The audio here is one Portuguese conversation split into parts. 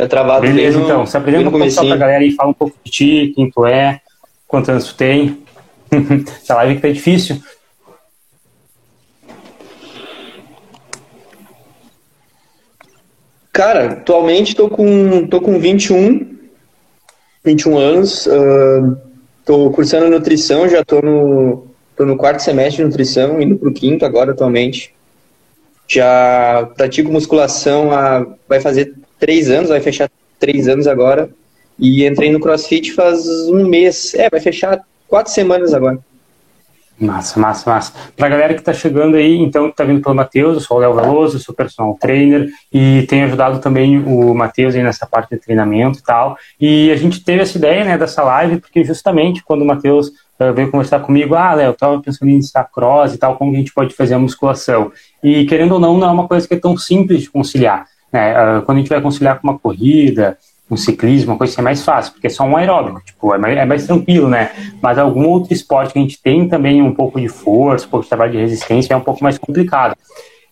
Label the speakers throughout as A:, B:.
A: É travado
B: Beleza, no, então. Se apresenta um pouco só pra galera e fala um pouco de ti, quem tu é, quantos anos tu tem. Essa live que tá difícil.
A: Cara, atualmente tô com, tô com 21, 21 anos. Uh, tô cursando nutrição, já tô no, tô no quarto semestre de nutrição, indo pro quinto agora atualmente. Já pratico musculação há, vai fazer três anos, vai fechar três anos agora. E entrei no CrossFit faz um mês. É, vai fechar quatro semanas agora.
B: Massa, massa, massa. Pra galera que tá chegando aí, então, que tá vindo pelo Matheus, eu sou o Léo Veloso, sou personal trainer e tenho ajudado também o Matheus aí nessa parte de treinamento e tal. E a gente teve essa ideia, né, dessa live, porque justamente quando o Matheus uh, veio conversar comigo, ah, Léo, tava pensando em iniciar cross e tal, como a gente pode fazer a musculação. E querendo ou não, não é uma coisa que é tão simples de conciliar. Né? Uh, quando a gente vai conciliar com uma corrida, um ciclismo, uma coisa assim é mais fácil, porque é só um aeróbico, tipo, é mais, é mais, tranquilo, né? Mas algum outro esporte que a gente tem também um pouco de força, um pouco de trabalho de resistência, é um pouco mais complicado.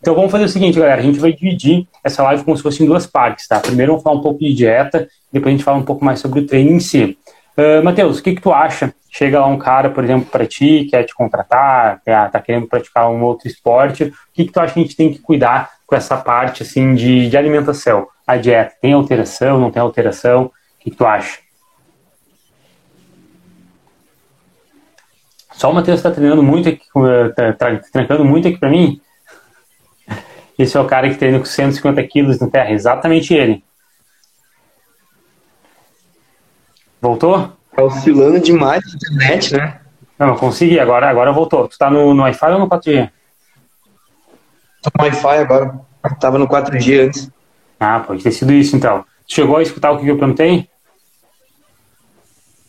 B: Então vamos fazer o seguinte, galera, a gente vai dividir essa live como se fosse em duas partes, tá? Primeiro vamos falar um pouco de dieta, depois a gente fala um pouco mais sobre o treino em si. Uh, Matheus, o que, que tu acha? Chega lá um cara, por exemplo, para ti, quer te contratar, tá, tá querendo praticar um outro esporte, o que, que tu acha que a gente tem que cuidar com essa parte, assim, de, de alimentação? a dieta? Tem alteração, não tem alteração? O que, que tu acha? Só o Matheus está treinando muito aqui, tá, tá trancando muito aqui para mim. Esse é o cara que treina com 150 quilos no terra, exatamente ele. Voltou?
A: Tá oscilando demais a internet, né?
B: Não, consegui, agora, agora voltou. Tu tá no, no Wi-Fi ou no 4G?
A: Tô no Wi-Fi agora. Tava no 4G antes.
B: Ah, pode ter sido isso então. Chegou a escutar o que eu perguntei?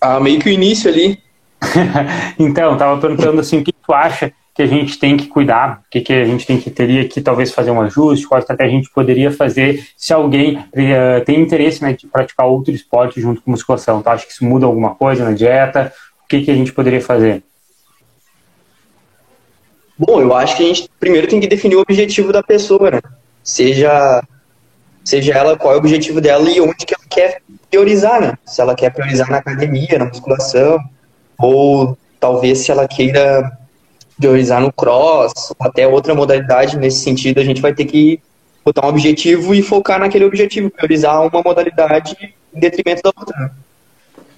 A: Ah, meio que o início ali.
B: então, tava perguntando assim, o que tu acha que a gente tem que cuidar, o que, que a gente tem que teria que talvez fazer um ajuste, qual estratégia a gente poderia fazer se alguém uh, tem interesse né, de praticar outro esporte junto com musculação. Tu acha que isso muda alguma coisa na dieta? O que, que a gente poderia fazer?
A: Bom, eu acho que a gente primeiro tem que definir o objetivo da pessoa, né? Seja seja ela qual é o objetivo dela e onde que ela quer priorizar, né? Se ela quer priorizar na academia, na musculação, ou talvez se ela queira priorizar no cross, ou até outra modalidade nesse sentido, a gente vai ter que botar um objetivo e focar naquele objetivo, priorizar uma modalidade em detrimento da outra.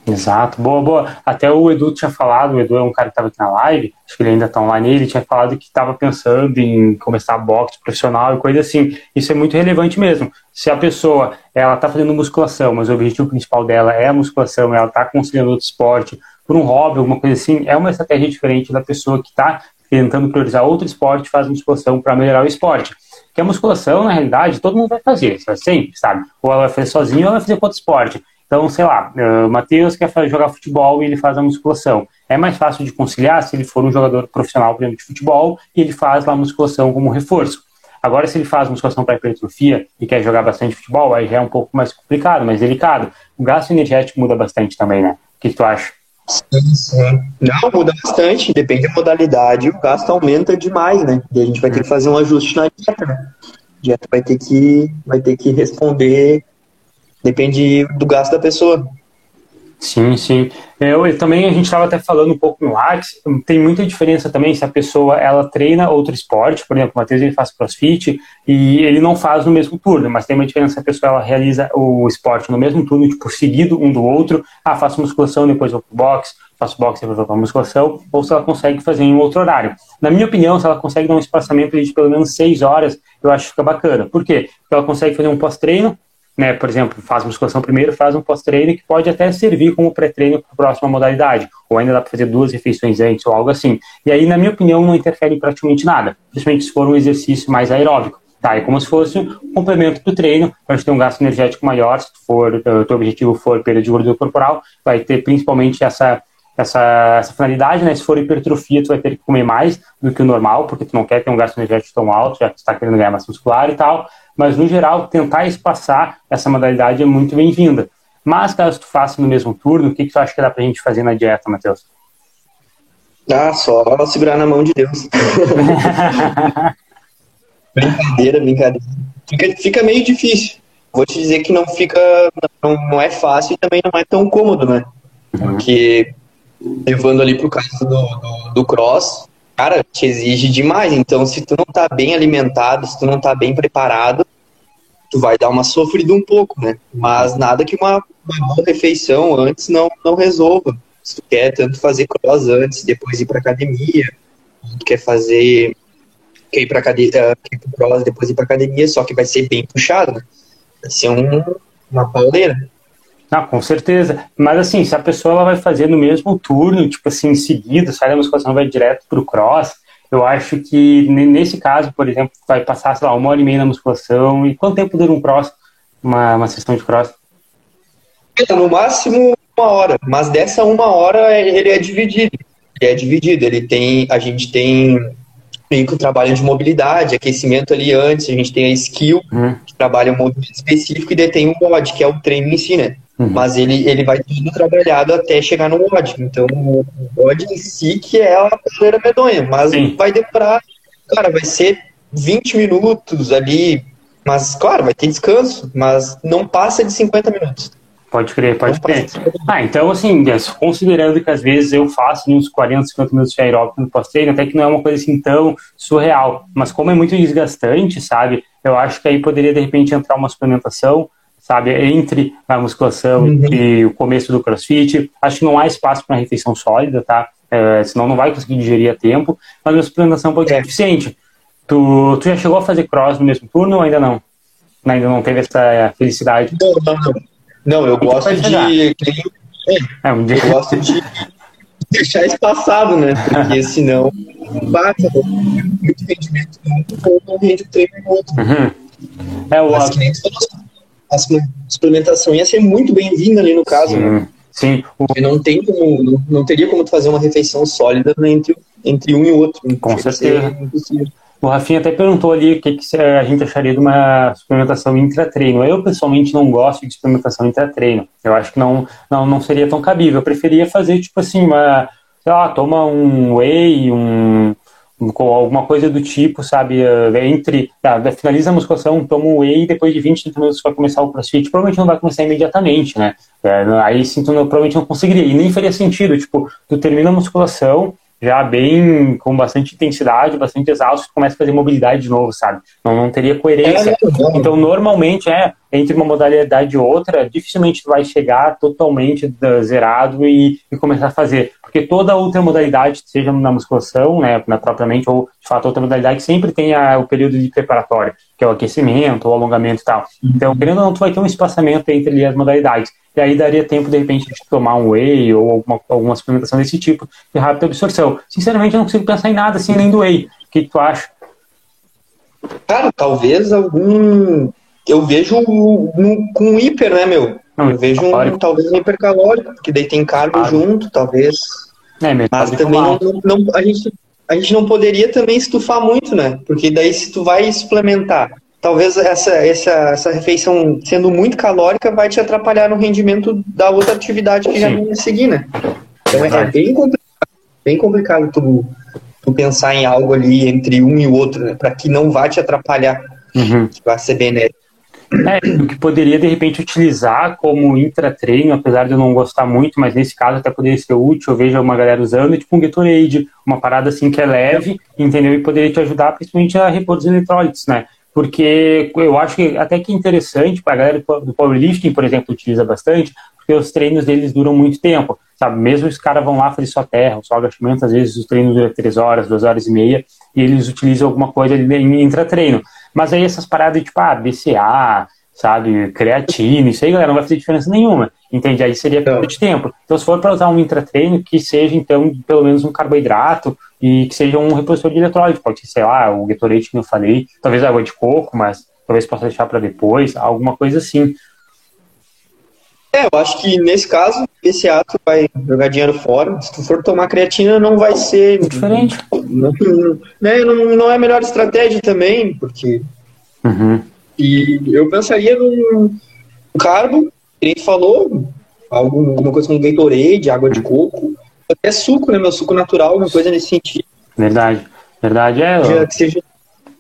A: Né?
B: Exato, boa, boa. Até o Edu tinha falado, o Edu é um cara que estava aqui na live, acho que ele ainda está online, ele tinha falado que estava pensando em começar boxe profissional e coisa assim. Isso é muito relevante mesmo. Se a pessoa ela está fazendo musculação, mas o objetivo principal dela é a musculação, ela está conciliando outro esporte por um hobby, alguma coisa assim, é uma estratégia diferente da pessoa que está tentando priorizar outro esporte, faz musculação para melhorar o esporte. Que a musculação, na realidade, todo mundo vai fazer, sempre, sabe? Ou ela vai fazer sozinho ou ela vai fazer com outro esporte. Então, sei lá, uh, o Matheus quer jogar futebol e ele faz a musculação. É mais fácil de conciliar se ele for um jogador profissional, por exemplo, de futebol e ele faz lá a musculação como reforço. Agora, se ele faz musculação para hipertrofia e quer jogar bastante futebol, aí já é um pouco mais complicado, mais delicado. O gasto energético muda bastante também, né? O que tu acha?
A: Sim, sim. Não, muda bastante. Depende da modalidade, o gasto aumenta demais, né? E a gente vai ter que fazer um ajuste na dieta, né? A dieta vai ter que, vai ter que responder Depende do gasto da pessoa.
B: Sim, sim. Eu, eu também a gente estava até falando um pouco no Axe, tem muita diferença também se a pessoa ela treina outro esporte, por exemplo, o Matheus ele faz crossfit e ele não faz no mesmo turno, mas tem uma diferença se a pessoa ela realiza o esporte no mesmo turno, tipo, seguido um do outro, ah, faço musculação, depois vou pro boxe, faço boxe, depois vou pra musculação, ou se ela consegue fazer em outro horário. Na minha opinião, se ela consegue dar um espaçamento de pelo menos seis horas, eu acho que fica bacana. Por quê? Porque ela consegue fazer um pós-treino, né, por exemplo, faz musculação primeiro, faz um pós-treino que pode até servir como pré-treino para a próxima modalidade, ou ainda dá para fazer duas refeições antes ou algo assim. E aí, na minha opinião, não interfere em praticamente nada, principalmente se for um exercício mais aeróbico. Tá, é como se fosse um complemento do treino, para ter um gasto energético maior, se for, o eh, teu objetivo for perda de gordura corporal, vai ter principalmente essa, essa, essa finalidade, né? Se for hipertrofia, tu vai ter que comer mais do que o normal, porque tu não quer ter um gasto energético tão alto, já que tu está querendo ganhar massa muscular e tal mas no geral, tentar espaçar essa modalidade é muito bem-vinda. Mas caso tu faça no mesmo turno, o que, que tu acha que dá pra gente fazer na dieta, Matheus?
A: Ah, só segurar na mão de Deus. brincadeira, brincadeira. Fica, fica meio difícil. vou te dizer que não fica, não, não é fácil e também não é tão cômodo, né? Uhum. Porque levando ali pro caso do, do, do, cross, cara, te exige demais. Então, se tu não tá bem alimentado, se tu não tá bem preparado, tu vai dar uma sofrida um pouco, né? Mas nada que uma, uma boa refeição antes não, não resolva. Se tu quer tanto fazer cross antes, depois ir pra academia, tu quer fazer quer ir pra academia, quer ir pro cross, depois ir pra academia, só que vai ser bem puxado, né? Vai ser um, uma pauleira.
B: Ah, com certeza. Mas assim, se a pessoa ela vai fazer no mesmo turno, tipo assim, em seguida, sai da musculação vai direto pro cross, eu acho que nesse caso, por exemplo, vai passar, sei lá, uma hora e meia na musculação. E quanto tempo dura um cross? Uma, uma sessão de cross?
A: No máximo uma hora, mas dessa uma hora ele é dividido. Ele é dividido. Ele tem, a gente tem meio que o trabalho de mobilidade, aquecimento ali antes, a gente tem a skill, uhum. que trabalha um movimento específico, e daí tem o mod, que é o treino em si, né? Uhum. Mas ele, ele vai tudo trabalhado até chegar no mod. Então, o mod em si que é a poeira medonha, mas Sim. vai demorar, cara, vai ser 20 minutos ali, mas, claro, vai ter descanso, mas não passa de 50 minutos.
B: Pode crer, pode não crer. Ah, então, assim, considerando que às vezes eu faço uns 40, 50 minutos de aeróbico no pós-treino, até que não é uma coisa assim tão surreal, mas como é muito desgastante, sabe, eu acho que aí poderia de repente entrar uma suplementação, sabe, entre a musculação uhum. e o começo do crossfit. Acho que não há espaço para uma refeição sólida, tá? É, senão não vai conseguir digerir a tempo, mas a suplementação pode é. ser eficiente. Tu, tu já chegou a fazer cross no mesmo turno ou ainda não? Ainda não teve essa felicidade?
A: Não, não, não. Não, eu gosto de. É, um dia. Eu gosto de deixar espaçado, né? Porque senão bate muito rendimento ou não rende o treino no outro. Uhum. É, o Mas que nem tu falou, a suplementação ia ser muito bem-vinda ali no caso,
B: sim,
A: né?
B: Sim.
A: Porque não tem como, não, não teria como fazer uma refeição sólida entre, entre um e outro.
B: Com certeza. O Rafinha até perguntou ali o que, que a gente acharia de uma suplementação intratreino. Eu, pessoalmente, não gosto de suplementação intratreino. Eu acho que não, não, não seria tão cabível. Eu preferia fazer, tipo assim, uma, sei lá, toma um whey, um, alguma coisa do tipo, sabe? Eh, entre. Tá, finaliza a musculação, toma um whey e depois de 20, 30 minutos vai começar o crossfit. Provavelmente não vai começar imediatamente, né? É, aí sim, tu não, provavelmente não conseguiria. E nem faria sentido. Tipo, tu termina a musculação, já bem com bastante intensidade, bastante exausto, começa a fazer mobilidade de novo, sabe? Não, não teria coerência. É, então, normalmente, é, entre uma modalidade e outra, dificilmente tu vai chegar totalmente zerado e, e começar a fazer. Porque toda outra modalidade, seja na musculação, né, na propriamente, ou de fato outra modalidade, sempre tem a, o período de preparatório, que é o aquecimento, o alongamento e tal. Então, querendo ou não, tu vai ter um espaçamento entre as modalidades. E aí daria tempo, de repente, de tomar um whey ou alguma, alguma suplementação desse tipo de rápida absorção. Sinceramente, eu não consigo pensar em nada assim além do whey. O que tu acha?
A: Cara, talvez algum. Eu vejo um, com hiper, né, meu? Não, eu vejo um, talvez um hipercalórico, porque daí tem carbo junto, talvez. É, Mas também não, não, a, gente, a gente não poderia também estufar muito, né? Porque daí se tu vai suplementar talvez essa, essa, essa refeição sendo muito calórica vai te atrapalhar no rendimento da outra atividade que Sim. já ia seguir, né? Então é, é bem complicado, bem complicado tu, tu pensar em algo ali entre um e o outro, né? Para que não vá te atrapalhar, uhum. vai ser benéfico.
B: É, o que poderia de repente utilizar como intratreino, apesar de eu não gostar muito, mas nesse caso até poderia ser útil, eu vejo uma galera usando, tipo um Gatorade, uma parada assim que é leve, entendeu? E poderia te ajudar principalmente a os eletrólitos, né? porque eu acho que até que interessante para a galera do powerlifting, por exemplo, utiliza bastante, porque os treinos deles duram muito tempo, sabe? Mesmo os caras vão lá fazer só terra, só agachamento, às vezes os treinos duram três horas, duas horas e meia, e eles utilizam alguma coisa ali em intratreino. Mas aí essas paradas tipo, ah, BCA, sabe, creatina, isso aí, galera, não vai fazer diferença nenhuma, entende? Aí seria perda de tempo. Então, se for para usar um intratreino, que seja, então, pelo menos um carboidrato e que seja um repositor de eletrólito, pode ser, sei lá, o Gatorade que eu falei, talvez água de coco, mas talvez possa deixar para depois, alguma coisa assim.
A: É, eu acho que nesse caso, esse ato vai jogar dinheiro fora. Se tu for tomar creatina, não vai ser.
B: É diferente.
A: Não, né, não, não é a melhor estratégia também, porque. Uhum. E eu pensaria num carbo, que nem falou, alguma coisa como Gatorade, água de coco, até suco, né? Meu suco natural, uma coisa nesse sentido.
B: Verdade, verdade é.
A: Que seja,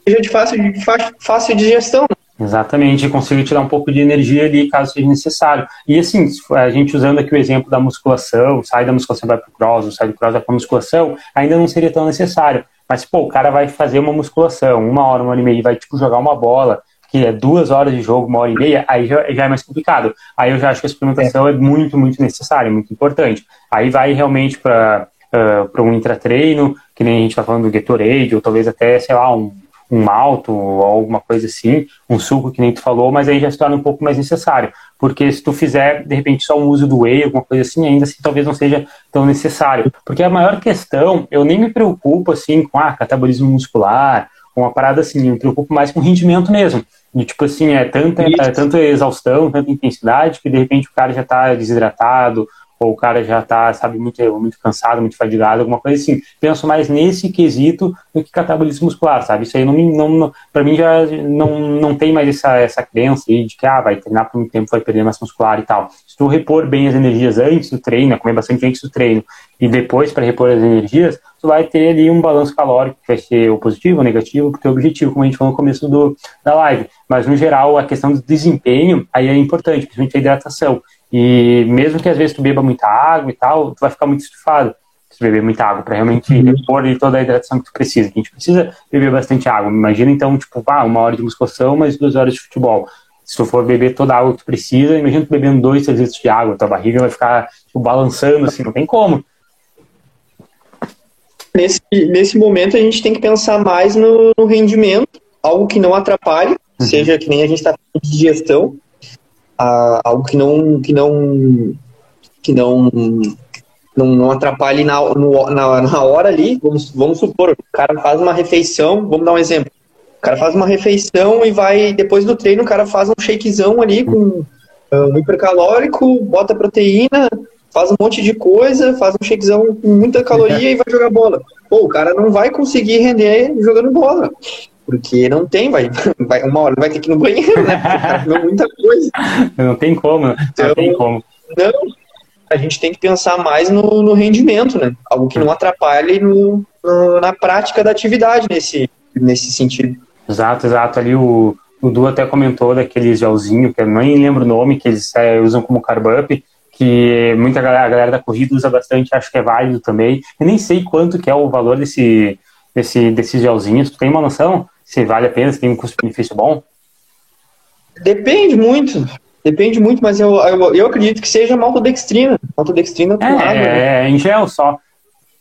A: seja de fácil, de fácil digestão.
B: Exatamente, consigo te dar um pouco de energia ali caso seja necessário. E assim, a gente usando aqui o exemplo da musculação, sai da musculação vai para o cross, sai do cross vai para musculação, ainda não seria tão necessário. Mas, pô, o cara vai fazer uma musculação, uma hora, uma hora e meia, vai, tipo, jogar uma bola, que é duas horas de jogo, uma hora e meia, aí já, já é mais complicado. Aí eu já acho que a suplementação é, é muito, muito necessária, muito importante. Aí vai realmente para uh, para um intratreino, que nem a gente está falando do Gatorade, ou talvez até, sei lá, um, um malto ou alguma coisa assim, um suco que nem tu falou, mas aí já se torna um pouco mais necessário. Porque se tu fizer, de repente, só um uso do whey, alguma coisa assim, ainda assim talvez não seja tão necessário. Porque a maior questão, eu nem me preocupo assim com ah, catabolismo muscular, uma parada assim, eu me preocupo mais com rendimento mesmo. E, tipo assim, é tanta, é tanta exaustão, tanta intensidade, que de repente o cara já está desidratado, ou o cara já está, sabe, muito, muito cansado, muito fadigado, alguma coisa assim. Penso mais nesse quesito do que catabolismo muscular, sabe? Isso aí não, não, não para mim já não, não tem mais essa, essa crença aí de que ah, vai treinar por muito tempo, vai perder massa muscular e tal. Se tu repor bem as energias antes do treino, comer bastante antes do treino e depois para repor as energias, tu vai ter ali um balanço calórico que vai ser o positivo ou negativo, porque é o objetivo, como a gente falou no começo do, da live. Mas no geral, a questão do desempenho aí é importante, principalmente a hidratação. E mesmo que às vezes tu beba muita água e tal, tu vai ficar muito estufado se beber muita água, para realmente uhum. repor toda a hidratação que tu precisa. A gente precisa beber bastante água. Imagina então, tipo, ah, uma hora de musculação, mais duas horas de futebol. Se tu for beber toda a água que tu precisa, imagina tu bebendo dois, três litros de água, tua barriga vai ficar tipo, balançando assim, não tem como.
A: Nesse, nesse momento a gente tem que pensar mais no, no rendimento, algo que não atrapalhe, uhum. seja que nem a gente está de digestão, a, algo que não que não que não não, não atrapalhe na, no, na, na hora ali. Vamos, vamos supor, o cara faz uma refeição, vamos dar um exemplo. O cara faz uma refeição e vai, depois do treino, o cara faz um shakezão ali com uh, um hipercalórico, bota proteína, faz um monte de coisa, faz um shakezão com muita caloria e vai jogar bola. Pô, o cara não vai conseguir render jogando bola. Porque não tem, vai, vai uma hora vai ter que ir no banheiro, né? Porque muita coisa.
B: Não tem como, não então, tem como.
A: Não, a gente tem que pensar mais no, no rendimento, né? Algo que não atrapalhe no, no, na prática da atividade nesse, nesse sentido.
B: Exato, exato. Ali o, o Du até comentou daqueles gelzinho, que eu nem lembro o nome, que eles é, usam como carb up, que muita galera, a galera da corrida usa bastante, acho que é válido também. Eu nem sei quanto que é o valor desse, desse, desses gelzinhos. Tu tem uma noção? Se vale a pena, se tem um custo-benefício bom?
A: Depende muito. Depende muito, mas eu, eu, eu acredito que seja maltodextrina. Maltodextrina
B: é, água. Né? É, em gel só.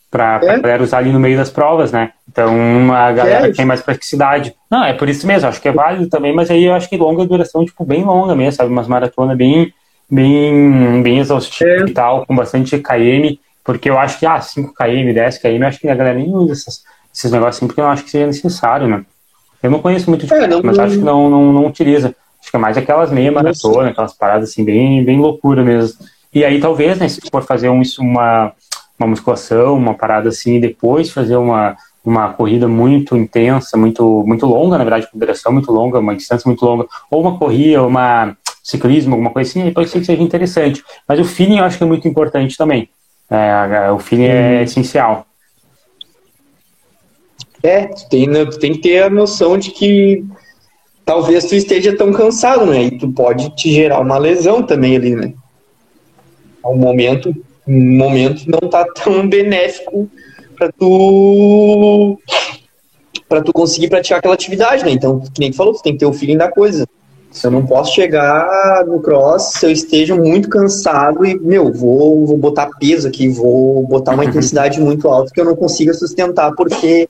B: Pra, é? galera usar ali no meio das provas, né? Então a galera é tem mais praticidade. Não, é por isso mesmo, acho que é válido também, mas aí eu acho que longa duração, tipo, bem longa mesmo, sabe? Umas maratonas bem, bem, bem exaustivas é. e tal, com bastante KM, porque eu acho que, ah, 5 km, 10 km, eu acho que a galera nem usa essas, esses negócios assim, porque eu não acho que seja necessário, né? Eu não conheço muito de é, não, mas acho que não, não, não utiliza. Acho que é mais aquelas meia maratona, aquelas paradas assim, bem, bem loucura mesmo. E aí talvez, né, se for fazer um, uma, uma musculação, uma parada assim, e depois fazer uma, uma corrida muito intensa, muito, muito longa, na verdade, com duração muito longa, uma distância muito longa, ou uma corrida, uma ciclismo, alguma coisa assim, aí pode ser que seja interessante. Mas o feeling eu acho que é muito importante também. É, o feeling é essencial.
A: É, tu tem, né, tu tem que ter a noção de que talvez tu esteja tão cansado, né? E tu pode te gerar uma lesão também ali, né? Um momento, um momento não tá tão benéfico para tu para tu conseguir praticar aquela atividade, né? Então, que nem tu falou, tu tem que ter o feeling da coisa. Se eu não posso chegar no cross se eu esteja muito cansado e, meu, vou, vou botar peso aqui, vou botar uma intensidade muito alta que eu não consiga sustentar porque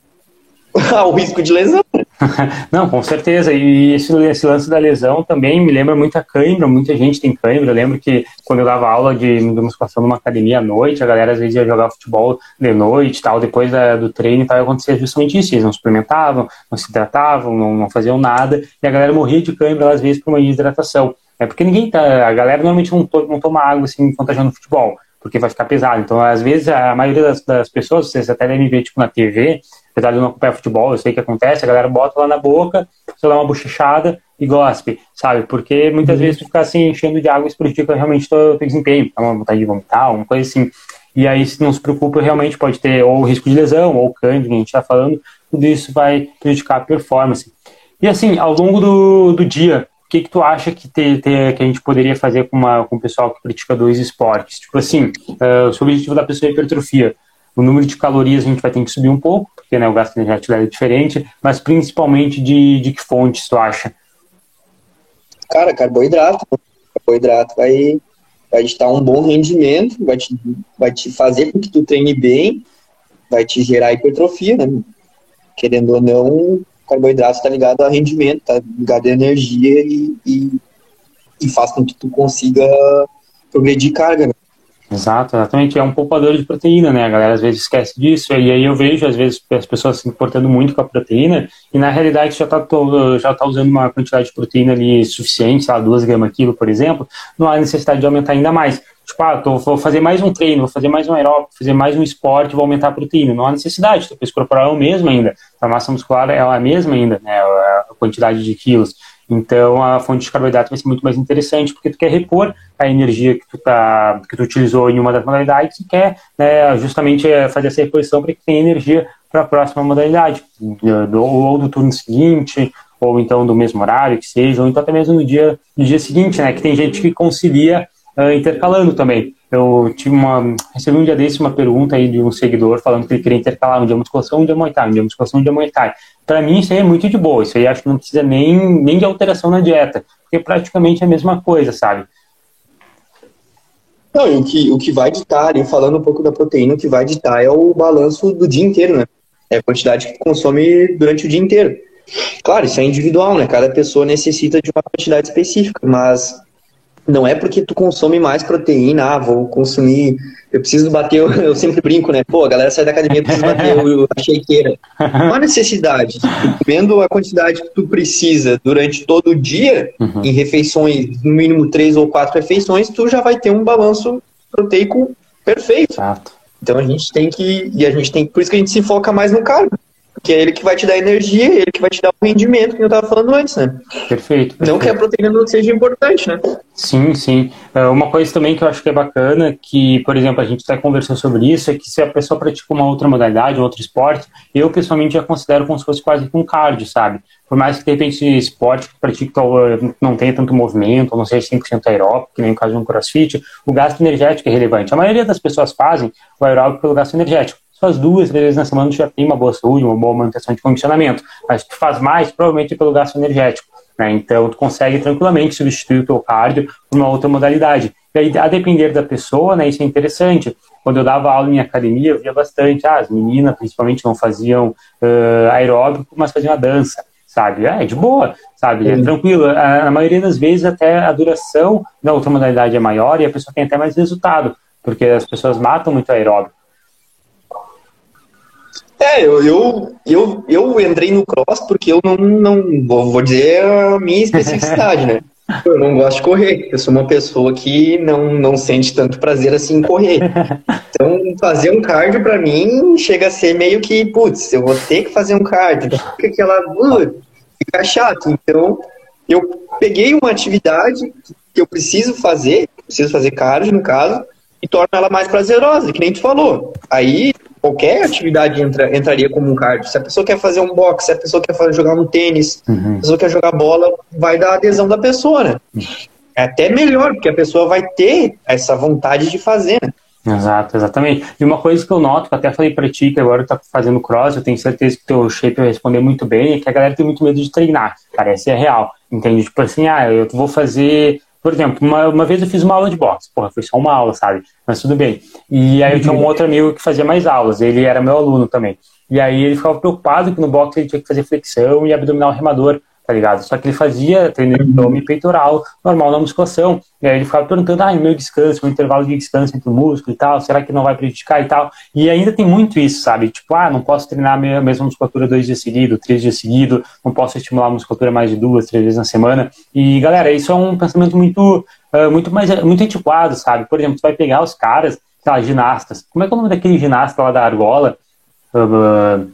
A: ao risco de lesão.
B: Não, com certeza. E esse, esse, lance da lesão também me lembra muita cãibra. Muita gente tem cãibra. Eu lembro que quando eu dava aula de, de musculação numa academia à noite, a galera às vezes ia jogar futebol de noite tal. Depois da, do treino tal, acontecia justamente isso. Eles não suplementavam, não se hidratavam, não, não faziam nada. E a galera morria de cãibra às vezes por uma desidratação. É porque ninguém tá. A galera normalmente não, to, não toma água assim enquanto tá futebol porque vai ficar pesado. Então, às vezes, a maioria das, das pessoas, vocês até devem ver, tipo, na TV, apesar de eu não acompanhar futebol, eu sei o que acontece, a galera bota lá na boca, você dá uma bochechada e gospe, sabe? Porque muitas uhum. vezes tu ficar assim enchendo de água isso prejudica realmente teu, teu desempenho, dá uma vontade de vomitar, uma coisa assim. E aí, se não se preocupa, realmente pode ter ou risco de lesão, ou cândida, a gente está falando, tudo isso vai prejudicar a performance. E assim, ao longo do, do dia, o que, que tu acha que, te, te, que a gente poderia fazer com, uma, com o pessoal que pratica dois esportes? Tipo assim, uh, o objetivo da pessoa é hipertrofia. O número de calorias a gente vai ter que subir um pouco, porque né, o gasto energético é diferente, mas principalmente de, de que fontes tu acha?
A: Cara, carboidrato. Carboidrato vai, vai te dar um bom rendimento, vai te, vai te fazer com que tu treine bem, vai te gerar hipertrofia, né? Querendo ou não, carboidrato está ligado a rendimento, está ligado a energia e, e, e, faz com que tu consiga progredir carga. Né?
B: Exato, exatamente. É um poupador de proteína, né? A galera às vezes esquece disso. E aí eu vejo, às vezes, as pessoas se importando muito com a proteína e na realidade já está já tá usando uma quantidade de proteína ali suficiente, sei lá, 2 gramas quilo, por exemplo, não há necessidade de aumentar ainda mais. Tipo, ah, tô, vou fazer mais um treino, vou fazer mais um aeróbico, fazer mais um esporte, vou aumentar a proteína. Não há necessidade, o peso corporal é o mesmo ainda, a massa muscular é a mesma ainda, né? A quantidade de quilos. Então a fonte de carboidrato vai ser muito mais interessante porque tu quer repor a energia que tu tá, que tu utilizou em uma das modalidades e quer né, justamente é, fazer essa reposição para que tenha energia para a próxima modalidade, do, ou do turno seguinte, ou então do mesmo horário que seja, ou então até mesmo no dia, no dia seguinte, né? Que tem gente que concilia uh, intercalando também. Eu tive uma, recebi um dia desse uma pergunta aí de um seguidor falando que ele queria intercalar um dia musculação, um dia Muay Thai, um dia musculação, um dia Muay Thai. Para mim isso aí é muito de boa, isso aí acho que não precisa nem, nem de alteração na dieta, porque praticamente é a mesma coisa, sabe?
A: Não, e o que, o que vai ditar, e falando um pouco da proteína, o que vai ditar é o balanço do dia inteiro, né? É a quantidade que consome durante o dia inteiro. Claro, isso é individual, né? Cada pessoa necessita de uma quantidade específica, mas não é porque tu consome mais proteína, ah, vou consumir, eu preciso bater, eu sempre brinco, né? Pô, a galera sai da academia, precisa bater a shakeira. Não há necessidade. Vendo a quantidade que tu precisa durante todo o dia, uhum. em refeições, no mínimo três ou quatro refeições, tu já vai ter um balanço proteico perfeito. Exato. Então a gente tem que, e a gente tem, por isso que a gente se foca mais no carbo que é ele que vai te dar energia, ele que vai te dar o rendimento que eu estava falando antes, né?
B: Perfeito, perfeito.
A: Não que a proteína não seja importante, né?
B: Sim, sim. É, uma coisa também que eu acho que é bacana, que, por exemplo, a gente está conversando sobre isso, é que se a pessoa pratica uma outra modalidade, um outro esporte, eu pessoalmente já considero como se fosse quase um cardio, sabe? Por mais que de repente esporte que pratica não tenha tanto movimento, ou não seja 100% aeróbico, que nem o caso de um crossfit, o gasto energético é relevante. A maioria das pessoas fazem o aeróbico pelo gasto energético as duas, três vezes na semana tu já tem uma boa saúde, uma boa manutenção de condicionamento. Mas tu faz mais, provavelmente pelo gasto energético. Né? Então tu consegue tranquilamente substituir o teu cardio por uma outra modalidade. E aí, a depender da pessoa, né, isso é interessante. Quando eu dava aula em academia, eu via bastante, ah, as meninas principalmente não faziam uh, aeróbico, mas faziam a dança, sabe? É, de boa, sabe? É tranquilo. A, a maioria das vezes até a duração da outra modalidade é maior e a pessoa tem até mais resultado, porque as pessoas matam muito aeróbico.
A: É, eu, eu, eu, eu entrei no cross porque eu não, não vou dizer a minha especificidade, né? Eu não gosto de correr. Eu sou uma pessoa que não, não sente tanto prazer assim em correr. Então, fazer um cardio para mim chega a ser meio que, putz, eu vou ter que fazer um cardio. Fica aquela. Uh, fica chato. Então, eu peguei uma atividade que eu preciso fazer, preciso fazer cardio, no caso, e torna ela mais prazerosa, que nem tu falou. Aí qualquer atividade entra, entraria como um cardio. Se a pessoa quer fazer um boxe, se a pessoa quer fazer, jogar um tênis, uhum. se a pessoa quer jogar bola, vai dar adesão da pessoa, né? É até melhor, porque a pessoa vai ter essa vontade de fazer, né?
B: Exato, exatamente. E uma coisa que eu noto, que até falei pra ti, que agora tá fazendo cross, eu tenho certeza que teu shape vai responder muito bem, é que a galera tem muito medo de treinar. Parece é real. Entende? Tipo assim, ah, eu vou fazer por exemplo, uma, uma vez eu fiz uma aula de boxe, porra, foi só uma aula, sabe? Mas tudo bem. E aí eu tinha um outro amigo que fazia mais aulas, ele era meu aluno também. E aí ele ficava preocupado que no boxe ele tinha que fazer flexão e abdominal remador tá ligado? Só que ele fazia treino de abdômen peitoral normal na musculação. E aí ele ficava perguntando, ah, meu descanso, meu intervalo de descanso entre o músculo e tal, será que não vai prejudicar e tal? E ainda tem muito isso, sabe? Tipo, ah, não posso treinar a mesma musculatura dois dias seguidos, três dias seguidos, não posso estimular a musculatura mais de duas, três vezes na semana. E, galera, isso é um pensamento muito, uh, muito mais, muito antiquado, sabe? Por exemplo, você vai pegar os caras, sei lá, ginastas. Como é que é o nome daquele ginasta lá da argola? Uh,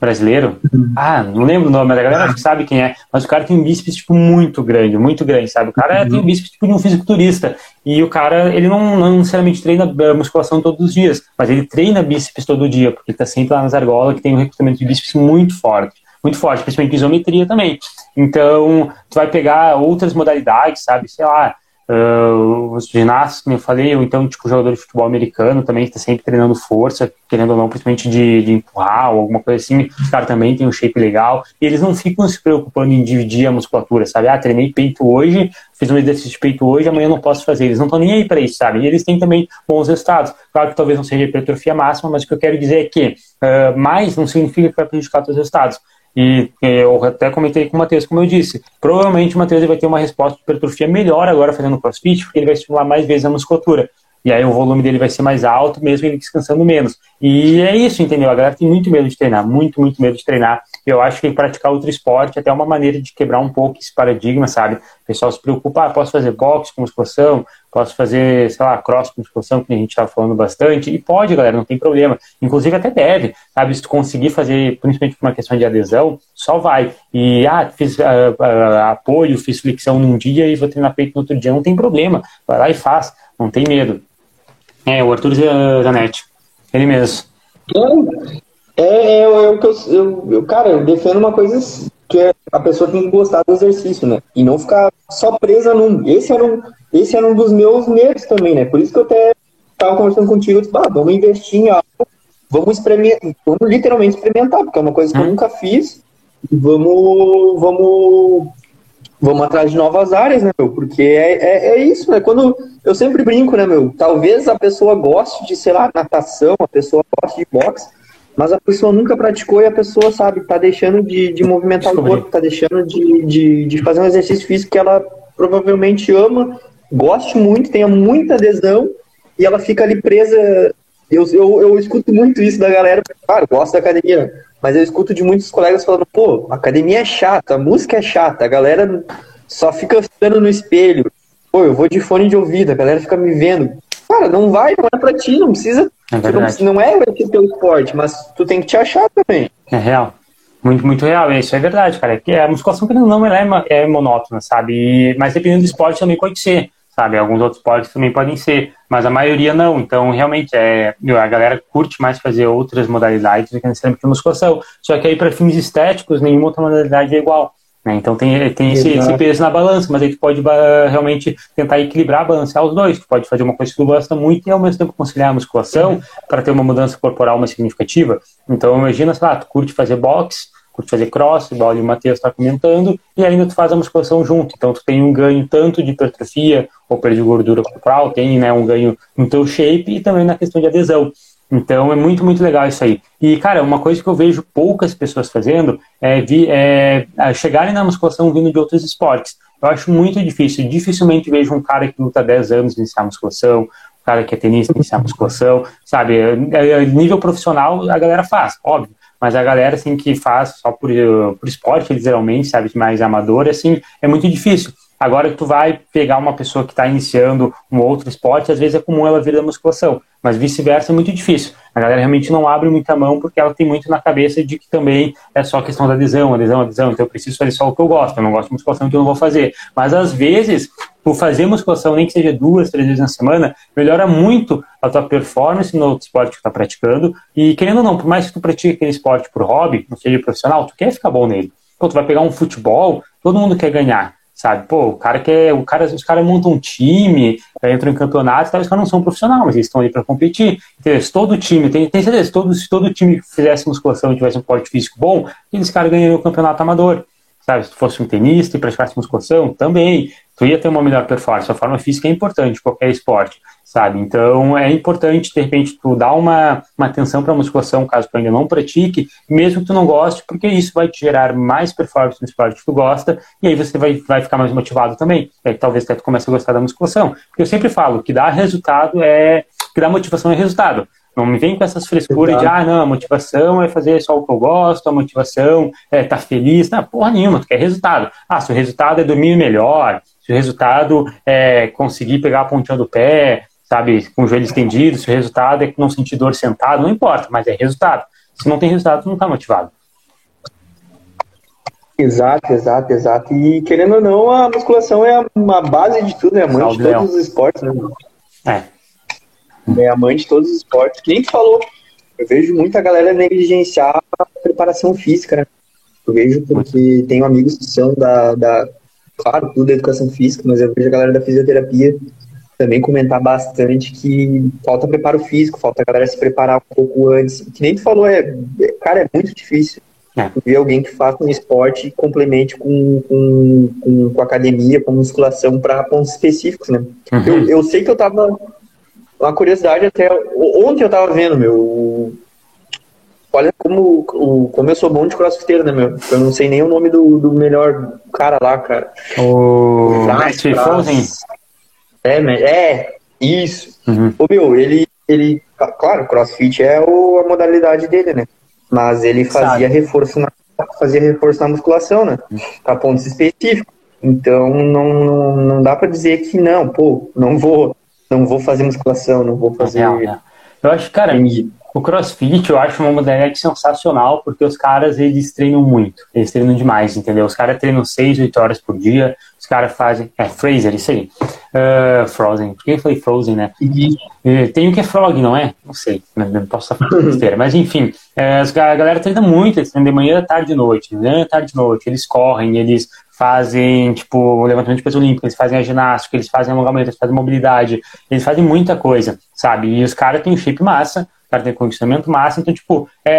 B: brasileiro. Ah, não lembro o nome, mas a galera acho que sabe quem é. Mas o cara tem um bíceps, tipo, muito grande, muito grande, sabe? O cara uhum. tem um bíceps, tipo, de um fisiculturista. E o cara, ele não, não necessariamente treina musculação todos os dias, mas ele treina bíceps todo dia, porque ele tá sempre lá nas argolas, que tem um recrutamento de bíceps muito forte. muito forte, principalmente isometria também. Então, tu vai pegar outras modalidades, sabe? Sei lá, Uh, os ginastas, como eu falei, ou então, tipo, jogador de futebol americano também está sempre treinando força, querendo ou não, principalmente de, de empurrar ou alguma coisa assim. Os caras também têm um shape legal. E eles não ficam se preocupando em dividir a musculatura, sabe? Ah, treinei peito hoje, fiz um exercício de peito hoje, amanhã não posso fazer. Eles não estão nem aí para isso, sabe? E eles têm também bons resultados. Claro que talvez não seja hipertrofia máxima, mas o que eu quero dizer é que uh, mais não significa que vai prejudicar os resultados. E eu até comentei com o Matheus, como eu disse, provavelmente o Matheus vai ter uma resposta de hipertrofia melhor agora fazendo crossfit, porque ele vai estimular mais vezes a musculatura. E aí o volume dele vai ser mais alto, mesmo ele descansando menos. E é isso, entendeu? A galera tem muito medo de treinar, muito, muito medo de treinar. Eu acho que praticar outro esporte é até uma maneira de quebrar um pouco esse paradigma, sabe? O pessoal se preocupa, ah, posso fazer boxe com musculação, posso fazer, sei lá, cross com musculação, que a gente estava falando bastante. E pode, galera, não tem problema. Inclusive até deve, sabe? Se tu conseguir fazer, principalmente por uma questão de adesão, só vai. E, ah, fiz uh, uh, apoio, fiz flexão num dia e vou treinar peito no outro dia, não tem problema. Vai lá e faz, não tem medo. É, o Arthur Zanetti. Ele mesmo.
A: É, é, é, o que eu, eu, eu, Cara, eu defendo uma coisa que é a pessoa tem que gostar do exercício, né? E não ficar só presa num. Esse era um, esse era um dos meus medos também, né? Por isso que eu até estava conversando contigo, disse, ah, vamos investir em algo, vamos experimentar, vamos literalmente experimentar, porque é uma coisa que eu hum. nunca fiz. Vamos, vamos vamos atrás de novas áreas, né, meu? Porque é, é, é, isso, né? Quando eu sempre brinco, né, meu? Talvez a pessoa goste de, sei lá, natação, a pessoa goste de boxe, mas a pessoa nunca praticou e a pessoa, sabe, tá deixando de, de movimentar o corpo, tá deixando de, de, de fazer um exercício físico que ela provavelmente ama, goste muito, tenha muita adesão e ela fica ali presa. Eu, eu, eu escuto muito isso da galera, claro, gosto da academia, mas eu escuto de muitos colegas falando, pô, a academia é chata, a música é chata, a galera só fica ficando no espelho. Pô, eu vou de fone de ouvido, a galera fica me vendo. Cara, não vai, não é pra ti, não precisa. É não, não é ti teu esporte, mas tu tem que te achar também.
B: É real. Muito, muito real, isso é verdade, cara. É que a musculação, querendo não, ela é, é monótona, sabe? E, mas dependendo do esporte também pode ser sabe? Alguns outros esportes também podem ser, mas a maioria não. Então, realmente, é, a galera curte mais fazer outras modalidades do que necessariamente musculação. Só que aí, para fins estéticos, nenhuma outra modalidade é igual. Né? Então, tem, tem esse, esse, peso na balança, mas aí tu pode realmente tentar equilibrar, balancear os dois. Tu pode fazer uma coisa que tu gosta muito e, ao mesmo tempo, conciliar a musculação uhum. para ter uma mudança corporal mais significativa. Então, imagina, sei lá, tu curte fazer boxe, curte fazer cross, igual o Matheus está comentando, e ainda tu faz a musculação junto. Então tu tem um ganho tanto de hipertrofia ou perda de gordura corporal, tem né, um ganho no teu shape e também na questão de adesão. Então é muito, muito legal isso aí. E, cara, uma coisa que eu vejo poucas pessoas fazendo é, vi, é, é chegarem na musculação vindo de outros esportes. Eu acho muito difícil. Dificilmente vejo um cara que luta 10 anos iniciar musculação, um cara que é tenista iniciar musculação, sabe? É, é, nível profissional a galera faz, óbvio mas a galera assim que faz só por, por esporte, literalmente, sabe, mais amador, assim, é muito difícil. Agora que tu vai pegar uma pessoa que está iniciando um outro esporte, às vezes é comum ela vir da musculação, mas vice-versa é muito difícil. A galera realmente não abre muita mão porque ela tem muito na cabeça de que também é só questão da adesão, adesão, adesão. Então eu preciso fazer só o que eu gosto. Eu não gosto de musculação, então eu não vou fazer. Mas às vezes, por fazer musculação, nem que seja duas, três vezes na semana, melhora muito a tua performance no esporte que tu está praticando. E querendo ou não, por mais que tu pratique aquele esporte por hobby, não seja profissional, tu quer ficar bom nele. Pô, tu vai pegar um futebol, todo mundo quer ganhar sabe? Pô, o cara quer, o cara, os caras montam um time, entram em campeonato, tal, os caras não são profissionais, mas eles estão ali para competir. Entendeu? Se todo time, tem, tem certeza, se todo, se todo time fizesse musculação e tivesse um porte físico bom, eles caras ganhariam o campeonato amador. Sabe, se tu fosse um tenista e praticasse musculação, também, tu ia ter uma melhor performance. A forma física é importante qualquer esporte sabe? Então é importante, de repente, tu dar uma, uma atenção para a musculação, caso tu ainda não pratique, mesmo que tu não goste, porque isso vai te gerar mais performance no esporte que tu gosta, e aí você vai, vai ficar mais motivado também. E aí talvez até tu comece a gostar da musculação. Porque eu sempre falo que dá resultado é. que dá motivação é resultado. Não me vem com essas frescuras Exato. de, ah, não, a motivação é fazer só o que eu gosto, a motivação é estar tá feliz. Não, porra nenhuma, tu quer resultado. Ah, se o resultado é dormir melhor, se o resultado é conseguir pegar a pontinha do pé, sabe, com o joelho estendido, se o resultado é não sentir dor sentado, não importa, mas é resultado. Se não tem resultado, tu não está motivado.
A: Exato, exato, exato. E querendo ou não, a musculação é uma base de tudo, é a mãe Salve, de todos Leão. os esportes, né? É. É a mãe de todos os esportes. Quem falou? Eu vejo muita galera negligenciar a preparação física, né? Eu vejo porque tenho amigos que são da, da claro, tudo é educação física, mas eu vejo a galera da fisioterapia também comentar bastante que falta preparo físico, falta a galera se preparar um pouco antes. Que nem tu falou, é, cara, é muito difícil é. ver alguém que faça um esporte e complemente com, com, com, com academia, com musculação para pontos específicos, né? Uhum. Eu, eu sei que eu tava. Uma curiosidade até. Ontem eu tava vendo, meu. Olha como, como eu sou bom de crossfiteiro, né, meu? Eu não sei nem o nome do, do melhor cara lá, cara.
B: O Matt Frozen.
A: É, é, isso. Uhum. O meu, ele, ele. Claro, crossfit é o, a modalidade dele, né? Mas ele fazia Sabe. reforço na, fazia reforço na musculação, né? Uhum. Para pontos específicos. Então não, não, não dá para dizer que não, pô, não vou, não vou fazer musculação, não vou fazer. Não.
B: Eu acho, cara, o CrossFit eu acho uma modalidade sensacional porque os caras eles treinam muito, eles treinam demais, entendeu? Os caras treinam 6, 8 horas por dia, caras fazem. É, Fraser, isso aí. Uh, Frozen, por que eu falei Frozen, né? Uhum. Tem o que é Frog, não é? Não sei, não posso estar falando besteira, mas enfim, é, a galera treina muito, eles treinam de manhã, tarde e noite, de manhã, tarde e noite, eles correm, eles fazem, tipo, levantamento de peso olímpico, eles fazem a ginástica, eles fazem alongamento, eles fazem mobilidade, eles fazem muita coisa, sabe? E os caras têm um shape massa, cara tem condicionamento massa. Então, tipo, é,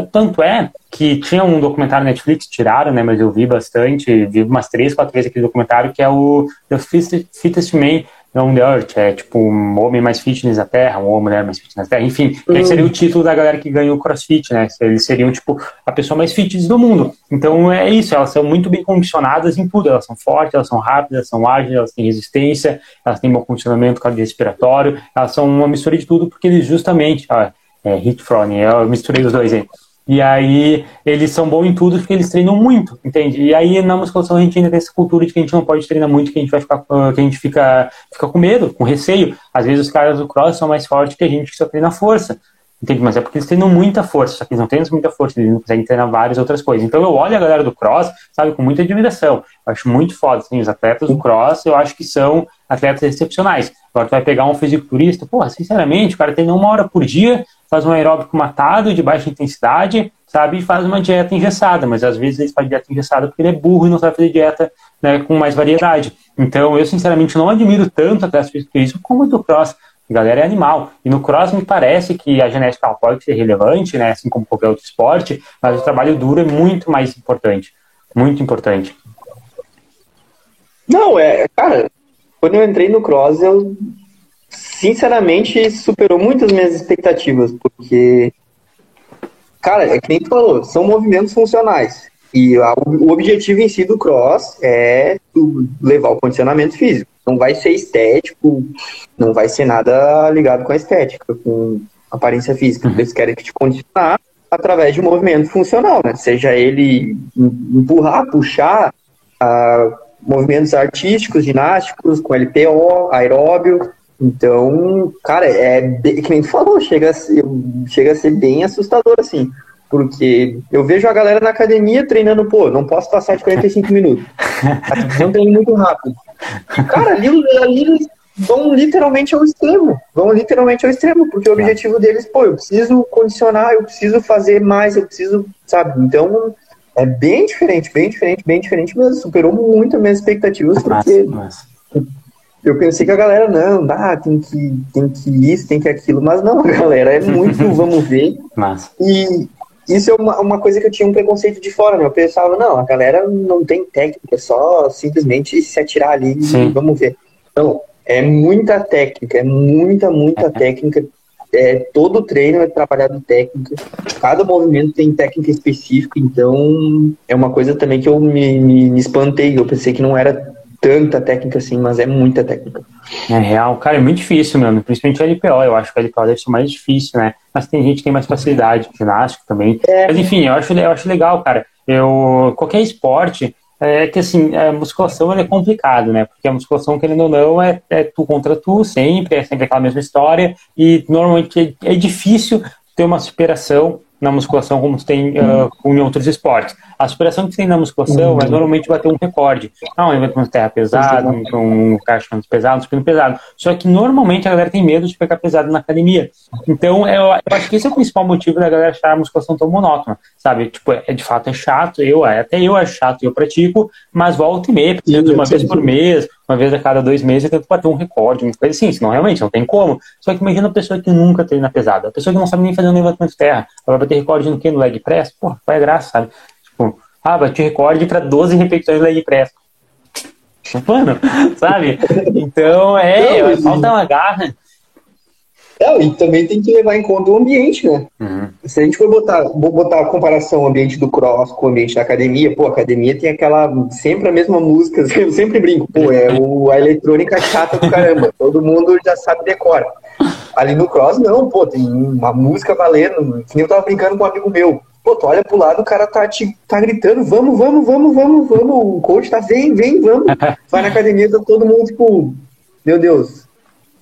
B: é, tanto é que tinha um documentário Netflix, tiraram, né? Mas eu vi bastante, vi umas três, quatro vezes aquele documentário, que é o The Fittest Man on the Earth, é tipo um homem mais fitness na Terra, um homem mulher mais fitness na Terra, enfim, uhum. esse seria o título da galera que ganhou o CrossFit, né? Eles seriam, tipo, a pessoa mais fitness do mundo. Então é isso, elas são muito bem condicionadas em tudo, elas são fortes, elas são rápidas, elas são ágeis, elas têm resistência, elas têm bom condicionamento cardiorrespiratório, elas são uma mistura de tudo, porque eles justamente, ó, é, Hit Frone, eu misturei os dois aí. E aí eles são bons em tudo porque eles treinam muito, entende? E aí na musculação a gente ainda tem essa cultura de que a gente não pode treinar muito, que a gente vai ficar, que a gente fica, fica com medo, com receio. Às vezes os caras do cross são mais fortes que a gente que só treina força. Entende? Mas é porque eles treinam muita força, só que eles não treinam muita força, eles não conseguem treinar várias outras coisas. Então eu olho a galera do cross, sabe, com muita admiração. Eu acho muito foda, assim, os atletas do cross, eu acho que são atletas excepcionais. Agora tu vai pegar um fisiculturista, porra, sinceramente, o cara treina uma hora por dia, faz um aeróbico matado de baixa intensidade, sabe, e faz uma dieta engessada, mas às vezes ele faz dieta engessada porque ele é burro e não sabe fazer dieta né, com mais variedade. Então eu, sinceramente, não admiro tanto atletas fisiculturistas como o do cross. A galera é animal. E no cross me parece que a genética pode ser relevante, né, assim como qualquer outro esporte, mas o trabalho duro é muito mais importante. Muito importante.
A: Não, é, cara, quando eu entrei no cross, eu sinceramente, superou muitas minhas expectativas, porque, cara, é que nem tu falou, são movimentos funcionais. E a, o objetivo em si do cross é levar o condicionamento físico. Não vai ser estético, não vai ser nada ligado com a estética, com aparência física. Uhum. Eles querem que te condicionar através de um movimento funcional, né? Seja ele empurrar, puxar, uh, movimentos artísticos, ginásticos, com LPO, aeróbio, então, cara, é que nem falou, chega a, ser, chega a ser bem assustador, assim. Porque eu vejo a galera na academia treinando, pô, não posso passar de 45 minutos. Não treino muito rápido. E, cara, ali, ali eles vão literalmente ao extremo. Vão literalmente ao extremo, porque o objetivo deles, pô, eu preciso condicionar, eu preciso fazer mais, eu preciso, sabe? Então, é bem diferente, bem diferente, bem diferente mesmo. Superou muito as minhas expectativas, porque. Massa, massa eu pensei que a galera, não, dá, tem que, tem que isso, tem que aquilo, mas não, galera, é muito vamos ver.
B: Massa.
A: E isso é uma, uma coisa que eu tinha um preconceito de fora, né? Eu pensava, não, a galera não tem técnica, é só simplesmente se atirar ali Sim. e vamos ver. Não, é muita técnica, é muita, muita é. técnica. É, todo treino é trabalhado técnica, cada movimento tem técnica específica, então é uma coisa também que eu me, me, me espantei, eu pensei que não era tanta técnica assim, mas é muita técnica.
B: É real, cara, é muito difícil, mano. Principalmente o LPO, eu acho que o LPO deve ser mais difícil, né? Mas tem gente que tem mais facilidade, ginástica também. É. Mas enfim, eu acho, eu acho legal, cara. Eu, qualquer esporte, é que assim, a musculação é complicado, né? Porque a musculação, querendo ou não, é, é tu contra tu sempre, é sempre aquela mesma história, e normalmente é, é difícil ter uma superação na musculação como tem uh, em outros esportes. A superação que tem na musculação é normalmente bater um recorde. Ah, um levantamento de terra pesado, um, um caixa pesado, um supino pesado. Só que normalmente a galera tem medo de pegar pesado na academia. Então eu, eu acho que esse é o principal motivo da galera achar a musculação tão monótona, sabe? Tipo, é, de fato é chato, eu, até eu acho chato, eu pratico, mas volta e meia, preciso uma vez por mês, uma vez a cada dois meses, eu tento bater um recorde, uma coisa assim, senão realmente não tem como. Só que imagina a pessoa que nunca treina pesado, a pessoa que não sabe nem fazer um levantamento de terra, ela vai bater recorde no que? No leg press? Pô, vai graça, sabe? Tipo, ah, bati recorde para 12 repetições de leg press. Mano, sabe? Então, é, não, falta uma garra.
A: Não, e também tem que levar em conta o ambiente, né? Uhum. Se a gente for botar, botar a comparação o ambiente do cross com o ambiente da academia, pô, a academia tem aquela, sempre a mesma música, eu sempre brinco, pô, é o, a eletrônica chata do caramba, todo mundo já sabe decora. Ali no cross, não, pô, tem uma música valendo, que nem eu tava brincando com um amigo meu. Pô, tu olha pro lado, o cara tá, te, tá gritando, vamos, vamos, vamos, vamos, vamos, o coach tá, vem, vem, vamos. Vai na academia, tá todo mundo, tipo, meu Deus,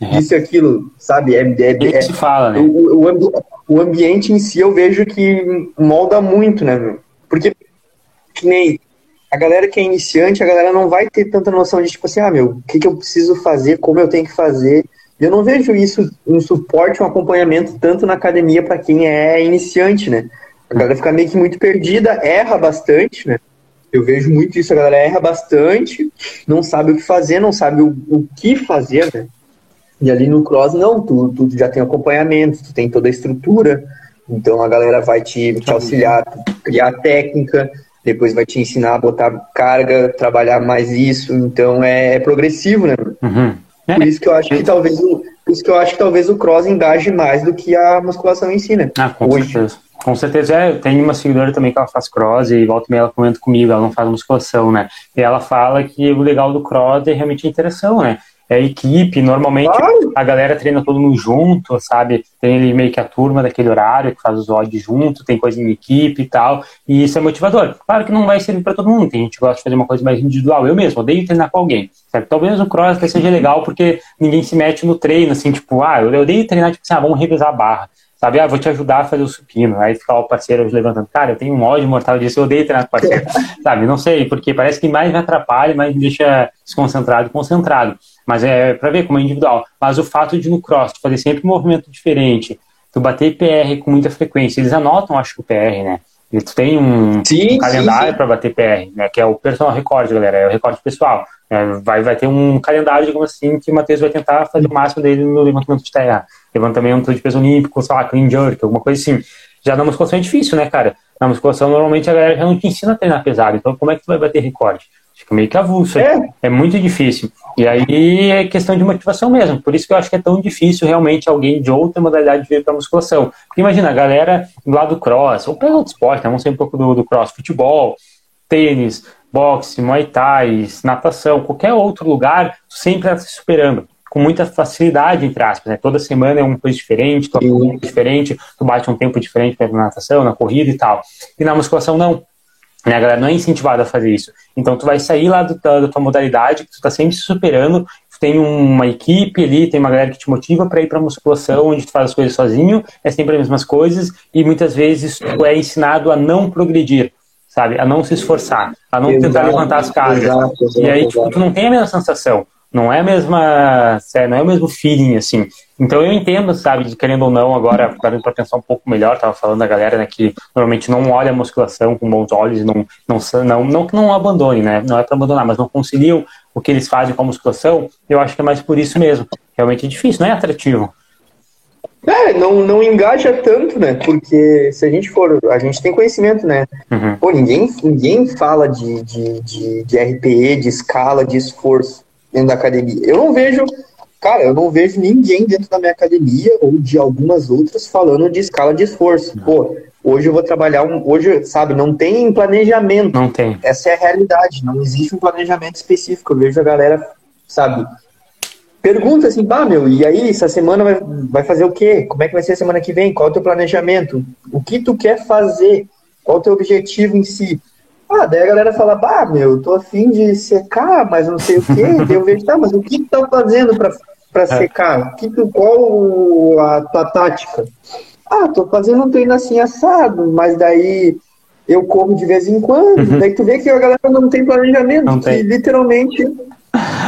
A: é. isso e aquilo, sabe? É, é,
B: é, é fala, né?
A: O, o, o, ambiente em si eu vejo que molda muito, né, meu? Porque, que nem a galera que é iniciante, a galera não vai ter tanta noção de, tipo assim, ah, meu, o que, que eu preciso fazer, como eu tenho que fazer. Eu não vejo isso, um suporte, um acompanhamento tanto na academia para quem é iniciante, né? A galera fica meio que muito perdida, erra bastante, né? Eu vejo muito isso, a galera erra bastante, não sabe o que fazer, não sabe o, o que fazer, né? E ali no cross, não, tu, tu já tem acompanhamento, tu tem toda a estrutura, então a galera vai te, te auxiliar, criar técnica, depois vai te ensinar a botar carga, trabalhar mais isso, então é, é progressivo, né? Uhum. Por isso que eu acho que talvez o, por isso que eu acho que talvez o cross engaje mais do que a musculação em si, né?
B: Ah, com Hoje. certeza. Com certeza, é, tem uma seguidora também que ela faz cross e volta e meia ela comenta comigo, ela não faz musculação, né? E ela fala que o legal do cross é realmente a interação, né? é a equipe, normalmente a galera treina todo mundo junto, sabe? Tem ali meio que a turma daquele horário que faz os odds junto, tem coisa em equipe e tal, e isso é motivador. Claro que não vai servir para todo mundo, tem gente que gosta de fazer uma coisa mais individual, eu mesmo odeio treinar com alguém, certo? Talvez o cross seja legal porque ninguém se mete no treino, assim, tipo, ah, eu odeio treinar, tipo assim, ah, vamos revisar a barra sabe? Ah, vou te ajudar a fazer o supino. Aí fica o parceiro levantando. Cara, eu tenho um ódio mortal disso, eu odeio treinar com parceiro. sabe? Não sei, porque parece que mais me atrapalha, mais me deixa desconcentrado concentrado. Mas é para ver como é individual. Mas o fato de no cross fazer sempre um movimento diferente, tu bater PR com muita frequência, eles anotam, acho que o PR, né? E tu tem um, sim, um calendário para bater PR, né? Que é o personal record, galera, é o recorde pessoal. É, vai, vai ter um calendário, digamos assim, que o Matheus vai tentar fazer o máximo dele no levantamento de terra levantamento de peso olímpico, sei lá, clean jerk, alguma coisa assim. Já na musculação é difícil, né, cara? Na musculação, normalmente a galera já não te ensina a treinar pesado. Então, como é que tu vai bater recorde? Fica meio que avulso. É. é muito difícil. E aí é questão de motivação mesmo. Por isso que eu acho que é tão difícil realmente alguém de outra modalidade vir para musculação. Porque imagina, a galera lá do cross, ou pega outro esporte, né? vamos sair um pouco do, do cross, futebol, tênis, boxe, muay thai, natação, qualquer outro lugar, sempre está se superando com muita facilidade, entre aspas, né? Toda semana é uma coisa diferente, tu um diferente, tu bate um tempo diferente na natação, na corrida e tal. E na musculação, não. Né? A galera não é incentivada a fazer isso. Então, tu vai sair lá do, da, da tua modalidade, tu tá sempre se superando, tu tem uma equipe ali, tem uma galera que te motiva para ir pra musculação, onde tu faz as coisas sozinho, é sempre as mesmas coisas, e muitas vezes tu é ensinado a não progredir sabe? A não se esforçar, a não exato, tentar levantar as cargas. Exato, exato, e aí, tipo, tu não tem a mesma sensação. Não é a mesma, não é o mesmo feeling, assim. Então eu entendo, sabe, de querendo ou não, agora, para pensar um pouco melhor, tava falando da galera, né, que normalmente não olha a musculação com bons olhos, não, não, não, não que não abandone, né, não é para abandonar, mas não conciliam o que eles fazem com a musculação, eu acho que é mais por isso mesmo. Realmente é difícil, não é atrativo.
A: É, não, não engaja tanto, né? Porque se a gente for. A gente tem conhecimento, né? Uhum. Pô, ninguém, ninguém fala de, de, de, de RPE, de escala, de esforço dentro da academia. Eu não vejo, cara, eu não vejo ninguém dentro da minha academia ou de algumas outras falando de escala de esforço. Não. Pô, hoje eu vou trabalhar um, hoje, sabe, não tem planejamento.
B: Não tem.
A: Essa é a realidade, não existe um planejamento específico. Eu vejo a galera, sabe, pergunta assim, pá, meu, e aí, essa semana vai, vai fazer o quê? Como é que vai ser a semana que vem? Qual é o teu planejamento? O que tu quer fazer? Qual é o teu objetivo em si? Ah, daí a galera fala, bah, meu, tô afim de secar, mas não sei o quê. daí eu vejo, tá, mas o que tu tá fazendo pra, pra é. secar? Que tu, qual a tua tática? Ah, tô fazendo um treino assim assado, mas daí eu como de vez em quando. Uhum. Daí tu vê que a galera não tem planejamento, não tem. que literalmente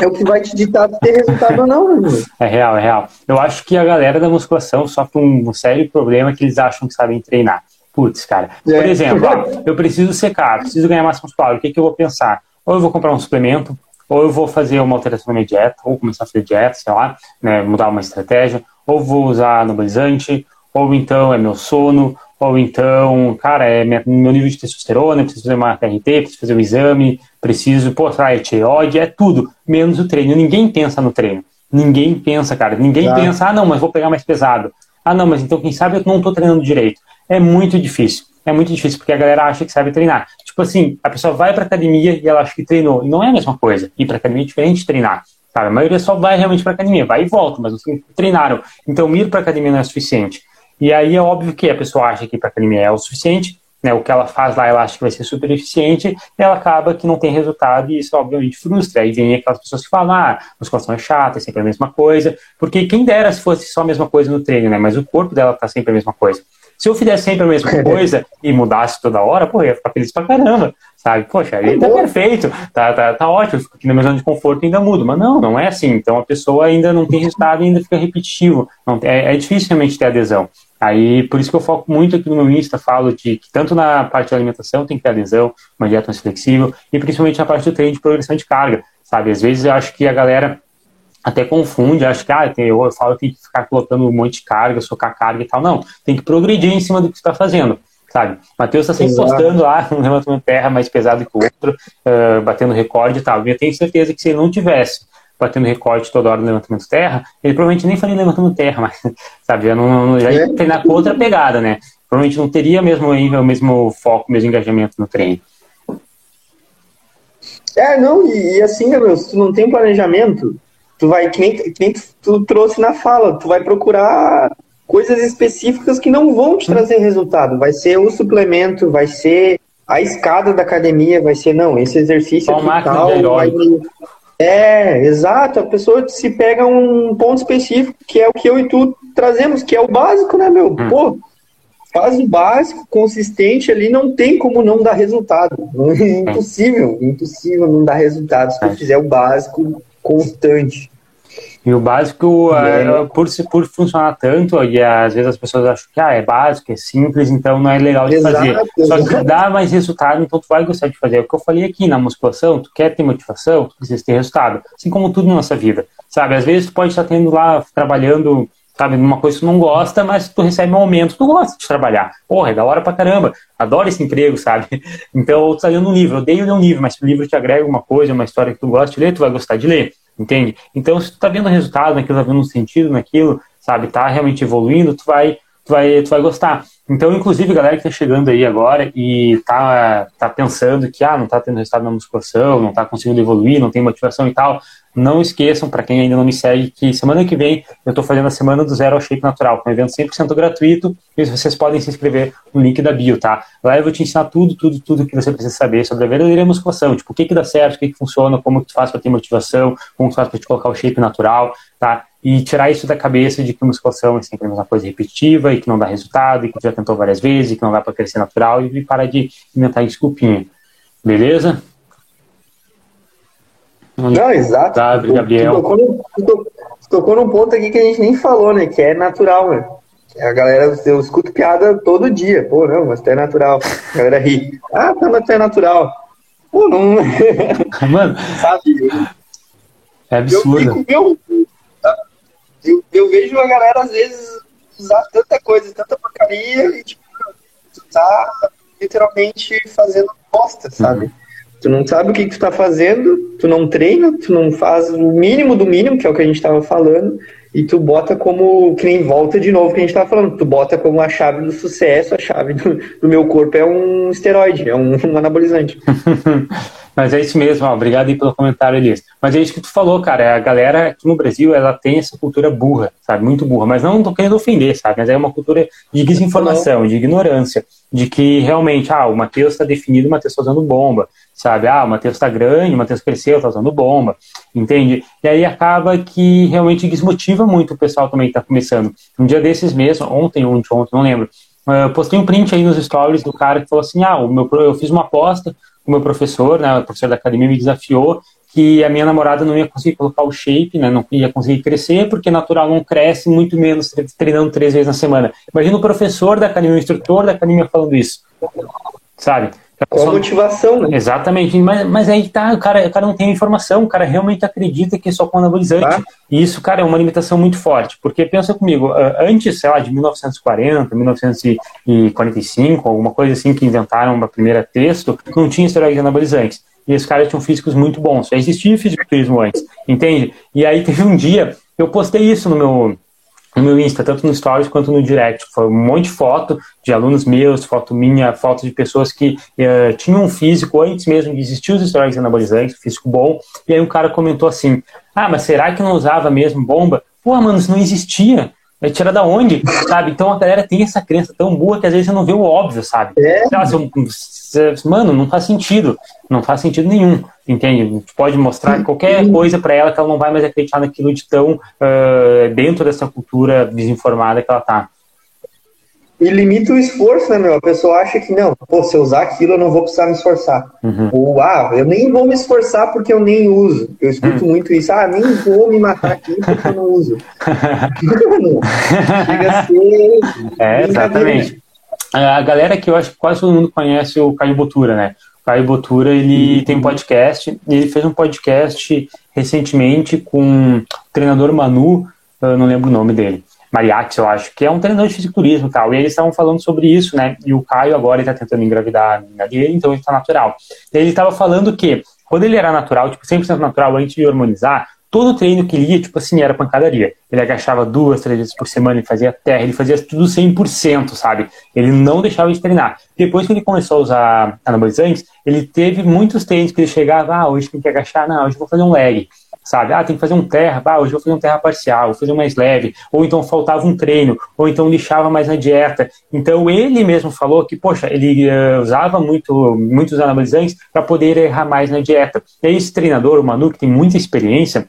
A: é o que vai te ditar ter resultado ou não, né?
B: É real, é real. Eu acho que a galera da musculação sofre um sério problema que eles acham que sabem treinar. Putz, cara. Por é. exemplo, ó, eu preciso secar, preciso ganhar massa muscular. O que, que eu vou pensar? Ou eu vou comprar um suplemento, ou eu vou fazer uma alteração na minha dieta, ou começar a fazer dieta, sei lá, né, mudar uma estratégia, ou vou usar anabolizante, ou então é meu sono, ou então, cara, é minha, meu nível de testosterona, preciso fazer uma TRT, preciso fazer um exame, preciso, pô, é tireoide, é tudo, menos o treino. Ninguém pensa no treino. Ninguém pensa, cara. Ninguém tá. pensa, ah, não, mas vou pegar mais pesado. Ah, não, mas então quem sabe eu não estou treinando direito. É muito difícil. É muito difícil, porque a galera acha que sabe treinar. Tipo assim, a pessoa vai pra academia e ela acha que treinou. E não é a mesma coisa. Ir pra academia é diferente de treinar. Sabe? A maioria só vai realmente pra academia, vai e volta, mas não treinaram. Então, ir pra academia não é suficiente. E aí é óbvio que a pessoa acha que para academia é o suficiente, né, o que ela faz lá ela acha que vai ser super eficiente, e ela acaba que não tem resultado e isso obviamente frustra. Aí vem aquelas pessoas que falam, ah, musculação é chata, é sempre a mesma coisa, porque quem dera se fosse só a mesma coisa no treino, né, mas o corpo dela tá sempre a mesma coisa. Se eu fizesse sempre a mesma coisa e mudasse toda hora, pô, eu ia ficar feliz pra caramba, sabe? Poxa, aí tá perfeito, tá, tá, tá ótimo, fico aqui na minha zona de conforto e ainda mudo. Mas não, não é assim. Então a pessoa ainda não tem resultado e ainda fica repetitivo. Não, é, é difícil realmente ter adesão. Aí, por isso que eu foco muito aqui no meu Insta, falo de que tanto na parte de alimentação tem que ter adesão, uma dieta mais flexível, e principalmente na parte do treino de progressão de carga, sabe? Às vezes eu acho que a galera até confunde, acha que ah, eu, eu falo que tem que ficar colocando um monte de carga, socar carga e tal. Não, tem que progredir em cima do que você está fazendo, sabe? Matheus está sempre postando lá um levantamento terra mais pesado que o outro, uh, batendo recorde e tal. E eu tenho certeza que se ele não tivesse batendo recorde toda hora no levantamento terra, ele provavelmente nem faria levantando terra, mas, sabe, já, não, já ia é. treinar com outra pegada, né? Provavelmente não teria mesmo, o mesmo foco, o mesmo engajamento no treino.
A: É, não, e, e assim, se tu não tem planejamento, tu vai, que nem, que nem tu trouxe na fala, tu vai procurar coisas específicas que não vão te trazer resultado. Vai ser o suplemento, vai ser a escada da academia, vai ser, não, esse exercício aqui tal, vai, é, exato. A pessoa se pega um ponto específico, que é o que eu e tu trazemos, que é o básico, né, meu? Hum. Pô, faz o básico, consistente ali, não tem como não dar resultado. É impossível, impossível não dar resultado se tu é. fizer o básico constante.
B: E o básico, é. por, por funcionar tanto, e às vezes as pessoas acham que ah, é básico, é simples, então não é legal de Exato, fazer. Só que dá mais resultado, então tu vai gostar de fazer. É o que eu falei aqui na musculação, tu quer ter motivação, tu precisa ter resultado. Assim como tudo na nossa vida, sabe? Às vezes tu pode estar tendo lá, trabalhando, sabe, numa coisa que tu não gosta, mas tu recebe um aumento, tu gosta de trabalhar. Porra, é da hora pra caramba. Adoro esse emprego, sabe? Então, tu tá lendo um livro, eu odeio ler um livro, mas se o livro te agrega uma coisa, uma história que tu gosta de ler, tu vai gostar de ler. Entende? Então, se tu tá vendo resultado naquilo, tá vendo um sentido naquilo, sabe, tá realmente evoluindo, tu vai, tu vai, tu vai gostar. Então, inclusive, galera que tá chegando aí agora e tá, tá pensando que, ah, não tá tendo resultado na musculação, não tá conseguindo evoluir, não tem motivação e tal, não esqueçam, para quem ainda não me segue, que semana que vem eu estou fazendo a Semana do Zero ao Shape Natural, um evento 100% gratuito, e vocês podem se inscrever no link da bio, tá? Lá eu vou te ensinar tudo, tudo, tudo que você precisa saber sobre a verdadeira musculação, tipo, o que que dá certo, o que que funciona, como que tu faz para ter motivação, como tu faz para te colocar o shape natural, tá? E tirar isso da cabeça de que musculação é sempre a mesma coisa repetitiva e que não dá resultado, e que já tentou várias vezes, e que não dá para crescer natural, e parar de inventar desculpinha. Beleza?
A: Não, exato.
B: Tu, Gabriel.
A: Tu tocou, no, tu tocou num ponto aqui que a gente nem falou, né? Que é natural, né? A galera, eu escuto piada todo dia. Pô, não, mas tu é natural. A galera ri. Ah, tá, mas tu é natural. Pô, não.
B: Mano. Sabe? É absurdo. Eu,
A: eu, eu, eu, vejo a galera, às vezes, usar tanta coisa, tanta porcaria, e, tipo, tu tá literalmente fazendo bosta, sabe? Uhum. Tu não sabe o que, que tu tá fazendo, tu não treina, tu não faz o mínimo do mínimo, que é o que a gente estava falando, e tu bota como, que nem volta de novo que a gente estava falando, tu bota como a chave do sucesso, a chave do, do meu corpo é um esteroide, é um, um anabolizante.
B: Mas é isso mesmo, ó, obrigado aí pelo comentário, Elias. Mas é isso que tu falou, cara. A galera aqui no Brasil, ela tem essa cultura burra, sabe? Muito burra. Mas não tô querendo ofender, sabe? Mas é uma cultura de desinformação, de ignorância. De que realmente, ah, o Matheus está definido, o Matheus está usando bomba, sabe? Ah, o Matheus está grande, o Matheus cresceu, está usando bomba, entende? E aí acaba que realmente desmotiva muito o pessoal também que está começando. Um dia desses mesmo, ontem, ontem, ontem, não lembro, eu postei um print aí nos stories do cara que falou assim, ah, o meu, eu fiz uma aposta, o meu professor, né, o professor da academia me desafiou que a minha namorada não ia conseguir colocar o shape, né, não ia conseguir crescer, porque natural não cresce, muito menos treinando três vezes na semana. Imagina o professor da academia, o instrutor da academia falando isso, sabe?
A: Com a motivação, né?
B: Exatamente, mas, mas aí tá, o cara, o cara não tem informação, o cara realmente acredita que é só com anabolizante. Tá. E isso, cara, é uma limitação muito forte. Porque pensa comigo, antes, sei lá, de 1940, 1945, alguma coisa assim que inventaram o primeiro texto, não tinha esteroides anabolizantes. E os caras tinham físicos muito bons. Já existia fisiculturismo antes, entende? E aí teve um dia, eu postei isso no meu, no meu Insta, tanto no Stories quanto no Direct. Foi um monte de foto de alunos meus, foto minha, foto de pessoas que uh, tinham um físico antes mesmo de existir os esteroides anabolizantes, físico bom. E aí um cara comentou assim: Ah, mas será que não usava mesmo bomba? Pô, mano, isso não existia. Vai tirar da onde, sabe? Então a galera tem essa crença tão boa que às vezes você não vê o óbvio, sabe? É. Mano, não faz sentido. Não faz sentido nenhum, entende? Pode mostrar qualquer coisa para ela que ela não vai mais acreditar naquilo de tão uh, dentro dessa cultura desinformada que ela tá.
A: E limita o esforço, né, meu? A pessoa acha que não, pô, se eu usar aquilo eu não vou precisar me esforçar. Uhum. Ou, ah, eu nem vou me esforçar porque eu nem uso. Eu escuto uhum. muito isso, ah, nem vou me matar aqui porque eu não uso.
B: Chega a ser. É, exatamente. A galera que eu acho que quase todo mundo conhece o Caio Botura, né? O Caio Botura, ele uhum. tem um podcast, ele fez um podcast recentemente com o treinador Manu, eu não lembro o nome dele. Mariachi, eu acho, que é um treinador de fisiculturismo e tal. E eles estavam falando sobre isso, né? E o Caio agora está tentando engravidar a menina dele, então ele está natural. Ele estava falando que quando ele era natural, tipo 100% natural antes de hormonizar, todo treino que ele ia, tipo assim, era pancadaria. Ele agachava duas, três vezes por semana, ele fazia terra, ele fazia tudo 100%, sabe? Ele não deixava de treinar. Depois que ele começou a usar anabolizantes, ele teve muitos treinos que ele chegava, ah, hoje tem que agachar, não, hoje vou fazer um leg sabe? Ah, tem que fazer um terra, ah, hoje eu vou fazer um terra parcial, vou fazer um mais leve, ou então faltava um treino, ou então lixava mais na dieta. Então ele mesmo falou que, poxa, ele uh, usava muito, muitos anabolizantes para poder errar mais na dieta. E esse treinador, o Manu, que tem muita experiência,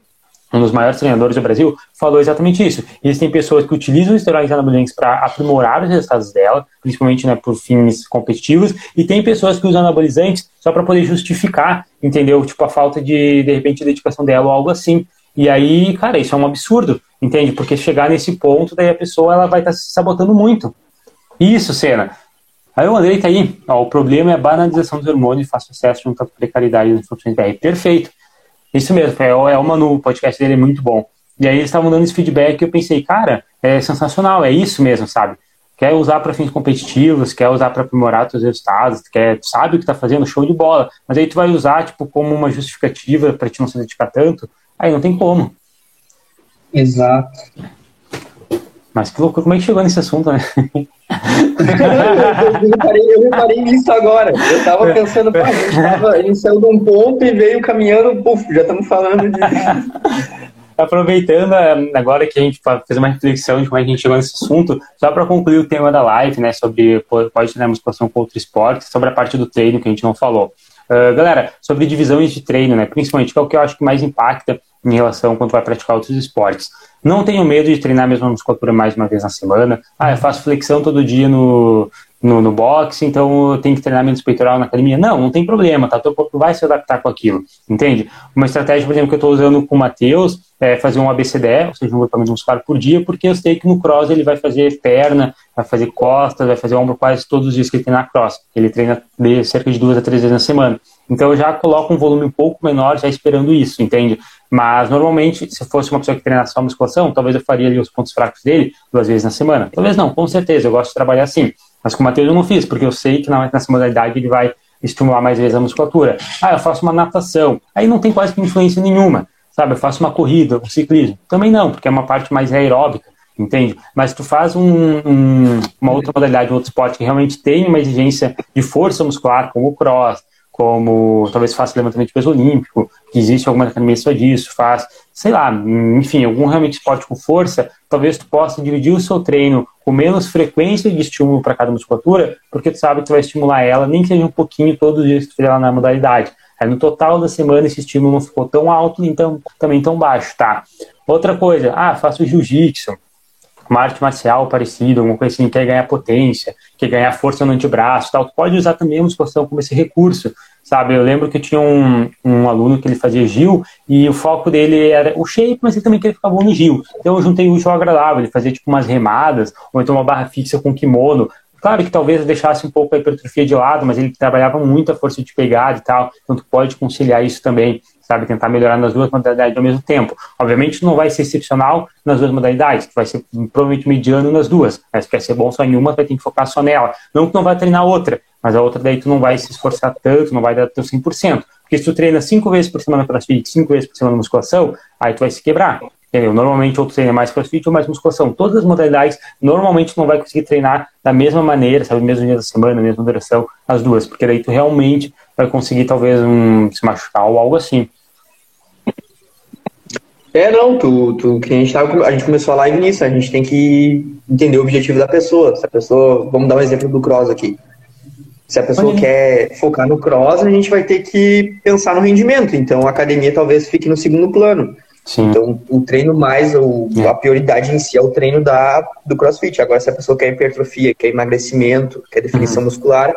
B: um dos maiores treinadores do Brasil, falou exatamente isso. Existem pessoas que utilizam esteroides anabolizantes para aprimorar os resultados dela, principalmente né, por fins competitivos, e tem pessoas que usam anabolizantes só para poder justificar, entendeu? Tipo, a falta de, de repente, dedicação dela ou algo assim. E aí, cara, isso é um absurdo, entende? Porque chegar nesse ponto, daí a pessoa ela vai estar tá se sabotando muito. Isso, Cena. Aí o Andrei tá aí. Ó, o problema é a banalização dos hormônios e fácil acesso junto à precariedade das funções BR. Perfeito. Isso mesmo, é, é o Manu, o podcast dele é muito bom. E aí eles estavam dando esse feedback e eu pensei, cara, é sensacional, é isso mesmo, sabe? Quer usar para fins competitivos, quer usar para aprimorar seus resultados, quer, sabe o que está fazendo, show de bola. Mas aí tu vai usar, tipo, como uma justificativa para te não se dedicar tanto, aí não tem como.
A: Exato.
B: Mas que loucura, como é que chegou nesse assunto, né?
A: eu, reparei, eu reparei nisso agora. Eu tava pensando, pá, a gente, saiu de um ponto e veio caminhando, puf, já estamos falando de.
B: Aproveitando eh, agora que a gente fez uma reflexão de como é que a gente chegou nesse assunto, só para concluir o tema da live, né, sobre pode ter musculação com outro esporte, sobre a parte do treino que a gente não falou. Uh, galera, sobre divisões de treino, né, principalmente, que é o que eu acho que mais impacta em relação quando vai praticar outros esportes. Não tenho medo de treinar a mesma musculatura mais uma vez na semana. Ah, eu faço flexão todo dia no, no, no boxe, então eu tenho que treinar menos peitoral na academia. Não, não tem problema, tá? Teu corpo vai se adaptar com aquilo, entende? Uma estratégia, por exemplo, que eu estou usando com o Matheus é fazer um ABCDE, ou seja, um grupamento muscular por dia, porque eu sei que no cross ele vai fazer perna, vai fazer costas, vai fazer ombro quase todos os dias que ele treina cross. Ele treina de cerca de duas a três vezes na semana. Então eu já coloco um volume um pouco menor, já esperando isso, entende? Mas normalmente, se fosse uma pessoa que treinasse só musculação, talvez eu faria ali os pontos fracos dele duas vezes na semana. Talvez não, com certeza, eu gosto de trabalhar assim. Mas com o Matheus eu não fiz, porque eu sei que nessa modalidade ele vai estimular mais vezes a musculatura. Ah, eu faço uma natação. Aí não tem quase que influência nenhuma. Sabe, eu faço uma corrida, um ciclismo. Também não, porque é uma parte mais aeróbica, entende? Mas tu faz um, um, uma outra modalidade, um outro esporte que realmente tem uma exigência de força muscular, como o cross, como talvez faça levantamento de peso olímpico, que existe alguma academia só disso, faz, sei lá, enfim, algum realmente esporte com força, talvez tu possa dividir o seu treino com menos frequência de estímulo para cada musculatura, porque tu sabe que tu vai estimular ela, nem que seja um pouquinho todos os dias que tu fizer ela na modalidade. Aí no total da semana esse estímulo não ficou tão alto, então também tão baixo, tá? Outra coisa, ah, faço jiu-jitsu, uma arte marcial parecida, alguma coisa assim, quer ganhar potência, quer ganhar força no antebraço, tal, pode usar também a musculação como esse recurso, sabe? Eu lembro que tinha um, um aluno que ele fazia Gil e o foco dele era o shape, mas ele também queria ficar bom no Gil. Então eu juntei o útil agradável, ele fazia tipo umas remadas, ou então uma barra fixa com kimono, Claro que talvez deixasse um pouco a hipertrofia de lado, mas ele trabalhava muito a força de pegada e tal, então tu pode conciliar isso também sabe? Tentar melhorar nas duas modalidades ao mesmo tempo. Obviamente não vai ser excepcional nas duas modalidades, vai ser provavelmente mediano nas duas. Mas quer ser bom só em uma, vai ter que focar só nela. Não que não vai treinar outra, mas a outra daí tu não vai se esforçar tanto, não vai dar teu 100%. Porque se tu treina cinco vezes por semana crossfit, cinco vezes por semana musculação, aí tu vai se quebrar. Entendeu? Normalmente ou tu treina mais crossfit ou mais musculação. Todas as modalidades, normalmente não vai conseguir treinar da mesma maneira, sabe? Mesmo dia da semana, mesma duração, as duas. Porque daí tu realmente vai conseguir talvez um, se machucar ou algo assim.
A: É, não, tu, tu, que a gente, tava, a gente começou a live nisso, a gente tem que entender o objetivo da pessoa. Se a pessoa, vamos dar um exemplo do cross aqui. Se a pessoa quer focar no cross, a gente vai ter que pensar no rendimento. Então a academia talvez fique no segundo plano. Sim. Então o treino mais, o, é. a prioridade em si é o treino da, do crossfit. Agora, se a pessoa quer hipertrofia, quer emagrecimento, quer definição uhum. muscular,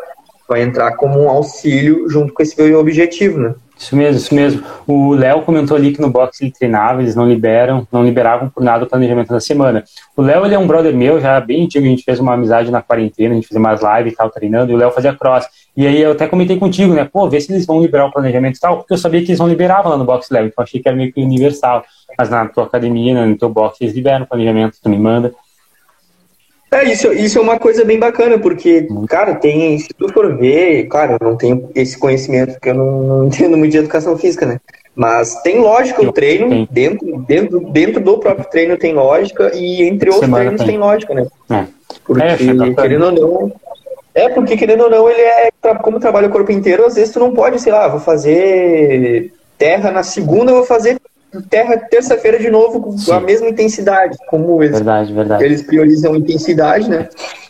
A: vai entrar como um auxílio junto com esse objetivo, né?
B: Isso mesmo, isso mesmo. O Léo comentou ali que no boxe ele treinava, eles não liberam, não liberavam por nada o planejamento da semana. O Léo, ele é um brother meu, já bem antigo, a gente fez uma amizade na quarentena, a gente fez umas lives e tal, treinando, e o Léo fazia cross. E aí eu até comentei contigo, né, pô, vê se eles vão liberar o planejamento e tal, porque eu sabia que eles não liberavam lá no boxe Léo, então achei que era meio que universal. Mas na tua academia, no teu boxe, eles liberam o planejamento, tu me manda.
A: É, isso, isso é uma coisa bem bacana, porque, cara, tem, se tu for ver, claro, eu não tenho esse conhecimento, porque eu não, não entendo muito de educação física, né? Mas tem lógica o treino, dentro, dentro, dentro do próprio treino tem lógica, e entre outros Semana treinos tem. tem lógica, né? É. Porque, é, querendo ou não, é, porque querendo ou não, ele é, como trabalha o corpo inteiro, às vezes tu não pode, sei lá, vou fazer terra na segunda, vou fazer terra terça-feira de novo com Sim. a mesma intensidade, como eles,
B: verdade, verdade.
A: eles priorizam intensidade, né?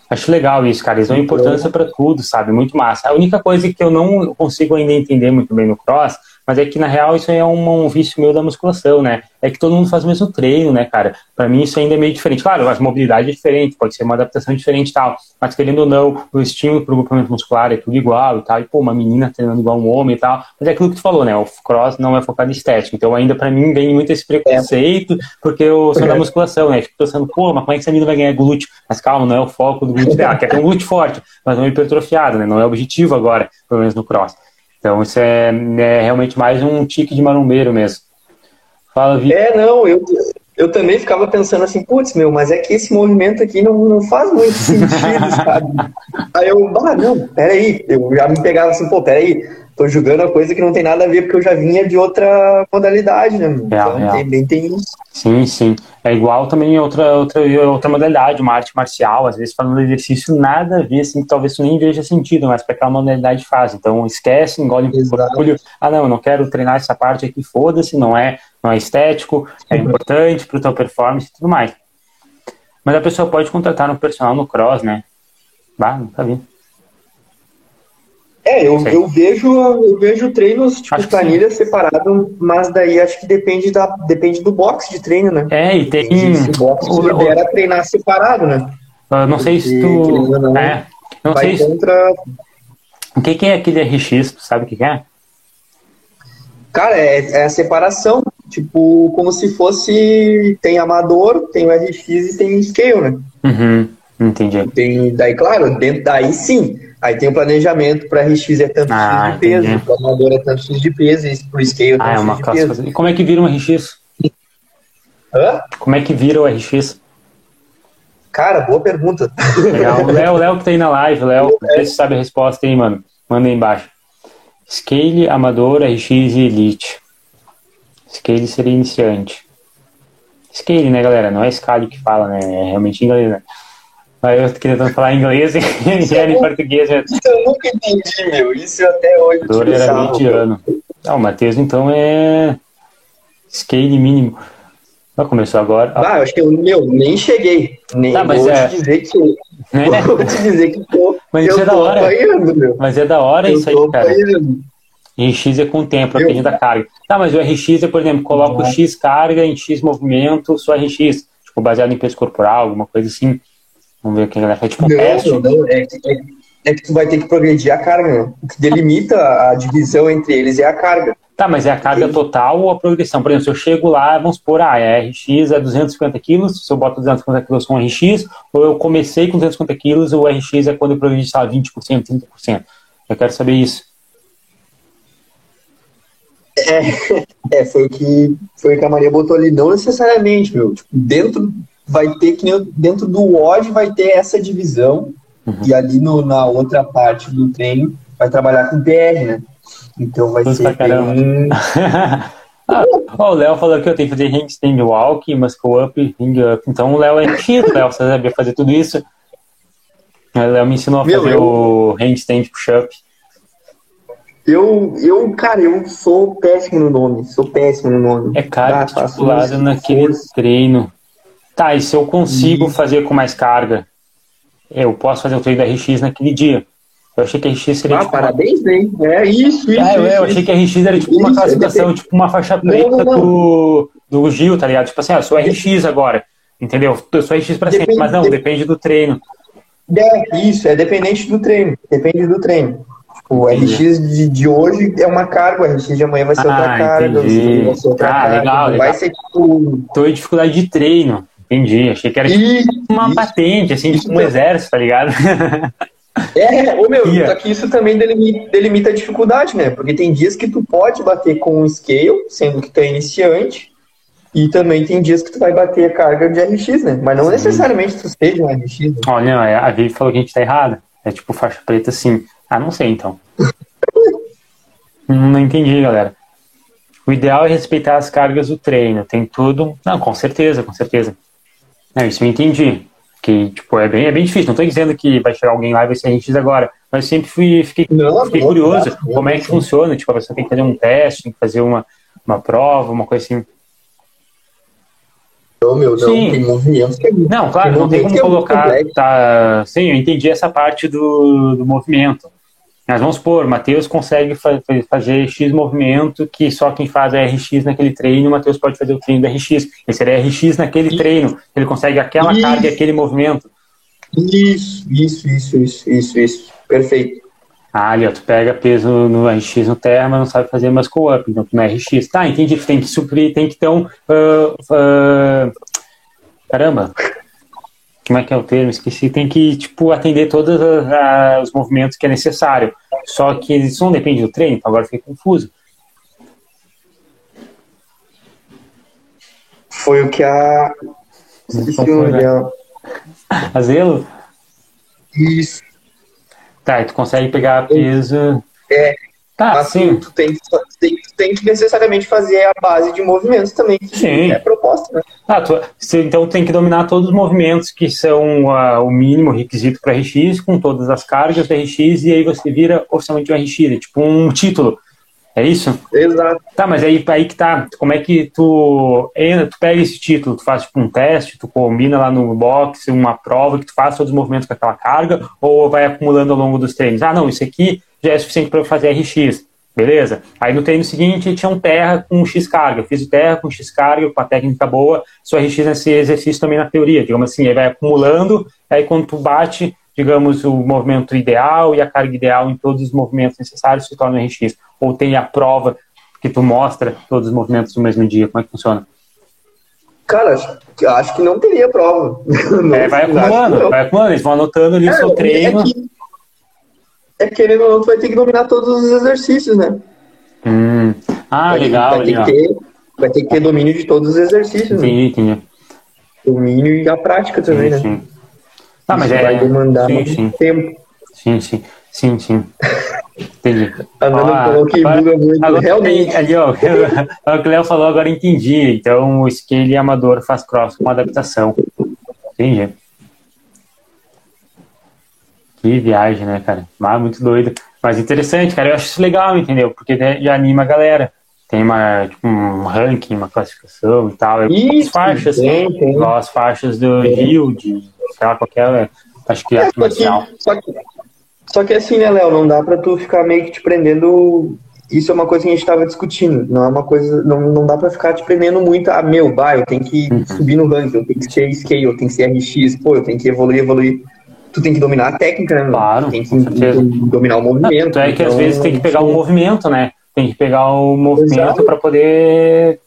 B: Acho legal isso, cara. Eles dão importância para tudo, sabe? Muito massa. A única coisa que eu não consigo ainda entender muito bem no cross mas é que, na real, isso aí é um, um, vício meu da musculação, né? É que todo mundo faz o mesmo treino, né, cara? Para mim, isso ainda é meio diferente. Claro, a mobilidade é diferente, pode ser uma adaptação diferente e tal. Mas, querendo ou não, o estímulo pro grupamento muscular é tudo igual e tal. E, pô, uma menina treinando igual um homem e tal. Mas é aquilo que tu falou, né? O cross não é focado em estética. Então, ainda para mim, vem muito esse preconceito, porque eu sou da é. musculação, né? Fico pensando, pô, mas como é que essa menina vai ganhar glúteo? Mas calma, não é o foco do glúteo dela. Quer ter um glúteo forte, mas não hipertrofiado, né? Não é o objetivo agora, pelo menos no cross. Então isso é, é realmente mais um tique de marumbeiro mesmo.
A: Fala, Vitor. É, não, eu, eu também ficava pensando assim, putz, meu, mas é que esse movimento aqui não, não faz muito sentido, sabe? Aí eu, ah, não, peraí, eu já me pegava assim, pô, peraí, tô julgando a coisa que não tem nada a ver, porque eu já vinha de outra modalidade, né? Então real. também tem isso.
B: Sim, sim. É igual também outra, outra, outra modalidade, uma arte marcial, às vezes falando de exercício, nada a ver, assim, talvez tu nem veja sentido, mas para aquela modalidade faz. Então esquece, engole um orgulho. Ah, não, eu não quero treinar essa parte aqui, foda-se, não é, não é estético, é importante para o teu performance e tudo mais. Mas a pessoa pode contratar um personal no cross, né? Bah, não tá vindo.
A: É, eu, eu vejo eu vejo treinos, tipo, acho planilha separado, mas daí acho que depende, da, depende do box de treino, né?
B: É, e tem.
A: Se o box o, libera o... treinar separado, né?
B: Uh, não sei se tu. Não, é, não sei contra... O que, que é aquele RX? Tu sabe o que, que é?
A: Cara, é, é, a separação. Tipo, como se fosse. Tem amador, tem o RX e tem scale, né?
B: Uhum, entendi.
A: Tem, daí, claro, dentro daí sim Aí tem o planejamento para RX é tanto ah, X de peso, para o amador é tanto X de peso, e para o scale é tanto
B: ah, é uma de peso. E como é que vira um RX? Hã? Como é que vira o RX?
A: Cara, boa pergunta.
B: Legal. O Léo, Léo que tá aí na live, Léo, é. se sabe a resposta aí, mano. Manda aí embaixo. Scale, amador, RX e elite. Scale seria iniciante. Scale, né, galera? Não é Scale que fala, né? É realmente inglês, né? Aí eu tentando falar inglês e era em português.
A: Isso eu nunca entendi, meu. Isso até hoje.
B: O Dor era mediano. Ah, o Matheus, então, é scale mínimo. Ah, começou agora.
A: Ah, eu acho que eu meu, nem cheguei. Nem
B: Tá, mas
A: vou
B: é-
A: te dizer que.
B: Né?
A: Vou te dizer que tô,
B: Mas
A: eu
B: isso é da
A: tô apanhando, meu.
B: Mas é da hora
A: Eu
B: isso aí, cara.
A: apanhando.
B: RX é com o tempo,
A: Eu-
B: depende da carga. Tá, mas o RX é, por exemplo, coloca o X carga em X movimento, só RX. Tipo, baseado em peso corporal, alguma coisa assim. Vamos ver o que a galera faz, tipo um teste.
A: Não, não, é, que- é, é que tu vai ter que progredir a carga, meu. O que delimita a divisão entre eles é a carga.
B: Tá, mas é a carga total ou a progressão? Por exemplo, se eu chego lá, vamos supor, ah, é RX é 250 quilos, se eu boto 250 quilos com RX, ou eu comecei com 250 quilos, o RX é quando eu progredi, sei lá, 20%, 30%. Eu quero saber isso.
A: É, foi o que foi o que a Maria botou ali. Não necessariamente, meu. Tipo, dentro vai ter que dentro do WOD vai ter essa divisão
B: Uhum.
A: e ali no, na outra parte do treino vai trabalhar com PR, né? Então vai
B: pra
A: ser
B: caramba.
A: bem...
B: ah, ó, o Léo falou que eu tenho que fazer handstand walk, muscle up, ring up. Então o Léo é RX, Léo, você sabia fazer tudo isso? O Léo me ensinou a
A: Meu,
B: fazer
A: eu-
B: o handstand push-up.
A: Eu, eu, cara, eu sou péssimo no nome. Sou péssimo no nome.
B: É carga
A: Ah, faço
B: articulada
A: isso,
B: naquele
A: força.
B: treino. Tá, e se eu consigo fazer com mais carga? Eu posso fazer o treino da RX naquele dia. Eu achei que a RX seria
A: Ah,
B: tipo. uma-
A: parabéns, hein? É isso, isso.
B: É, eu,
A: isso,
B: eu achei que a RX era tipo uma
A: Isso,
B: classificação, tipo uma faixa preta
A: Não, não, não.
B: Do, do Gil, tá ligado? Tipo assim, ah, eu sou RX agora. Entendeu? Eu sou RX pra sempre, mas não,
A: depende-
B: depende do treino.
A: É, isso, é dependente do treino. Depende do treino. Tipo, o. RX de, de hoje é uma carga, o RX de amanhã vai ser outra
B: Ah,
A: carga, vai ser outra
B: Ah,
A: carga.
B: legal,
A: vai
B: legal.
A: ser tipo.
B: Tô em dificuldade de treino. Entendi. Achei que era tipo
A: Isso,
B: uma
A: isso.
B: patente, assim, tipo um exército, tá ligado?
A: É, ô meu, só que isso também delimita, delimita a dificuldade, né? Porque tem dias que tu pode bater com um scale, sendo que tu é iniciante, e também tem dias que tu vai bater a carga de RX, né? Mas não necessariamente tu seja um RX. Né?
B: Olha, não, a Vivi falou que a gente tá errado. É tipo faixa preta assim. Ah, não sei então. Não entendi, galera. O ideal é respeitar as cargas do treino. Tem tudo. Não, com certeza, com certeza. É, isso eu entendi. Que, tipo, é bem, é bem difícil. Não tô dizendo que vai chegar alguém lá e vai ser RX agora. Mas sempre fui, fiquei,
A: Não,
B: fiquei
A: não,
B: curioso
A: não,
B: como é que funciona. Tipo, a pessoa tem que fazer um teste, tem que fazer uma, uma prova, uma coisa assim.
A: Não, meu, não,
B: Sim.
A: tem movimentos que é muito.
B: Não, claro, não tem como
A: é
B: colocar.
A: complexo.
B: Tá, sim, eu entendi essa parte do, do movimento. Mas vamos supor, o Matheus consegue fa- fa- fazer X movimento que só quem faz é RX naquele treino, o Matheus pode fazer o treino da RX. Ele seria RX naquele treino. Ele consegue aquela
A: Isso.
B: carga e aquele movimento.
A: Isso, isso, isso, isso, isso, isso. Perfeito.
B: Ah, ali, ó, tu pega peso no RX no terra, mas não sabe fazer muscle up, então tu não é RX. Tá, entendi, tem que suprir, tem que então. ah, ah, caramba! Como é que é o termo? Esqueci. Tem que, tipo, atender todos os movimentos que é necessário. Só que isso não depende do treino, então agora fiquei confuso.
A: Foi o que a.
B: Né? Azelo?
A: Isso.
B: Tá, e tu consegue pegar peso.
A: É.
B: Tá,
A: Mas
B: sim.
A: tu tem, que- tem, tem que necessariamente fazer a base de movimentos também. que
B: Sim.
A: É proposta, né?
B: Ah, tu, então tem que dominar todos os movimentos que são ah, o mínimo requisito para RX, com todas as cargas da RX, e aí você vira oficialmente um RX, é tipo um título. É isso?
A: Exato.
B: Tá, mas aí, aí que tá. Como é que tu, tu pega esse título, tu faz tipo um teste, tu combina lá no box, uma prova que tu faz todos os movimentos com aquela carga, ou vai acumulando ao longo dos treinos? Ah, não, isso aqui já é suficiente para eu fazer RX. Beleza? Aí no treino seguinte tinha um terra com X carga. Eu fiz o terra com X carga, com a técnica boa, só RX nesse exercício também na teoria. Digamos assim, aí vai acumulando, aí quando tu bate, digamos, o movimento ideal e a carga ideal em todos os movimentos necessários se torna RX. Ou tem a prova que tu mostra todos os movimentos no mesmo dia. Como é que funciona?
A: Cara, acho, que não teria prova. Não,
B: É, vai acumulando, vai acumulando, eles vão anotando ali o
A: É,
B: seu treino.
A: É, que, é que, querendo ou não, tu vai ter que dominar todos os exercícios, né?
B: Hum. Ah,
A: Vai-
B: legal,
A: vai ter,
B: legal.
A: ter, vai ter que ter domínio de todos os exercícios, né?
B: Entendi, entendi.
A: Domínio e a prática também, né?
B: Sim. Ah, mas
A: Isso
B: é.
A: vai demandar
B: sim,
A: muito
B: sim,
A: tempo.
B: sim, sim, sim, sim. Entendi.
A: A Nana
B: Ah,
A: falou que
B: agora-
A: buga muito.
B: Agora,
A: Realmente.
B: Ali, ó, o que o Léo falou, agora entendi. Então, o scale amador faz cross com adaptação. Entendi. Que viagem, né, cara? Ah, muito doido. Mas interessante, cara. Eu acho isso legal, entendeu? Porque né, já anima a galera. Tem uma, tipo, um ranking, uma classificação e tal. É
A: Isso,
B: as faixas,
A: tem, tem.
B: igual as faixas do Rio, de, sei lá, qualquer, acho que é,
A: É, só, que, só, que, só que assim, né, Léo? Não dá pra tu ficar meio que te prendendo. Isso é uma coisa que a gente tava discutindo. Não é uma coisa. Não, não dá pra ficar te prendendo muito. Ah, meu, bah, eu tenho que
B: Uhum.
A: subir no ranking, eu tenho que ser scale, eu tenho que ser RX, pô, eu tenho que evoluir, evoluir. Tu tem que dominar a técnica, né?
B: Claro,
A: tem que dominar o movimento.
B: Tanto é que às
A: então,
B: vezes tem que pegar o movimento, né? Tem que pegar o movimento para poder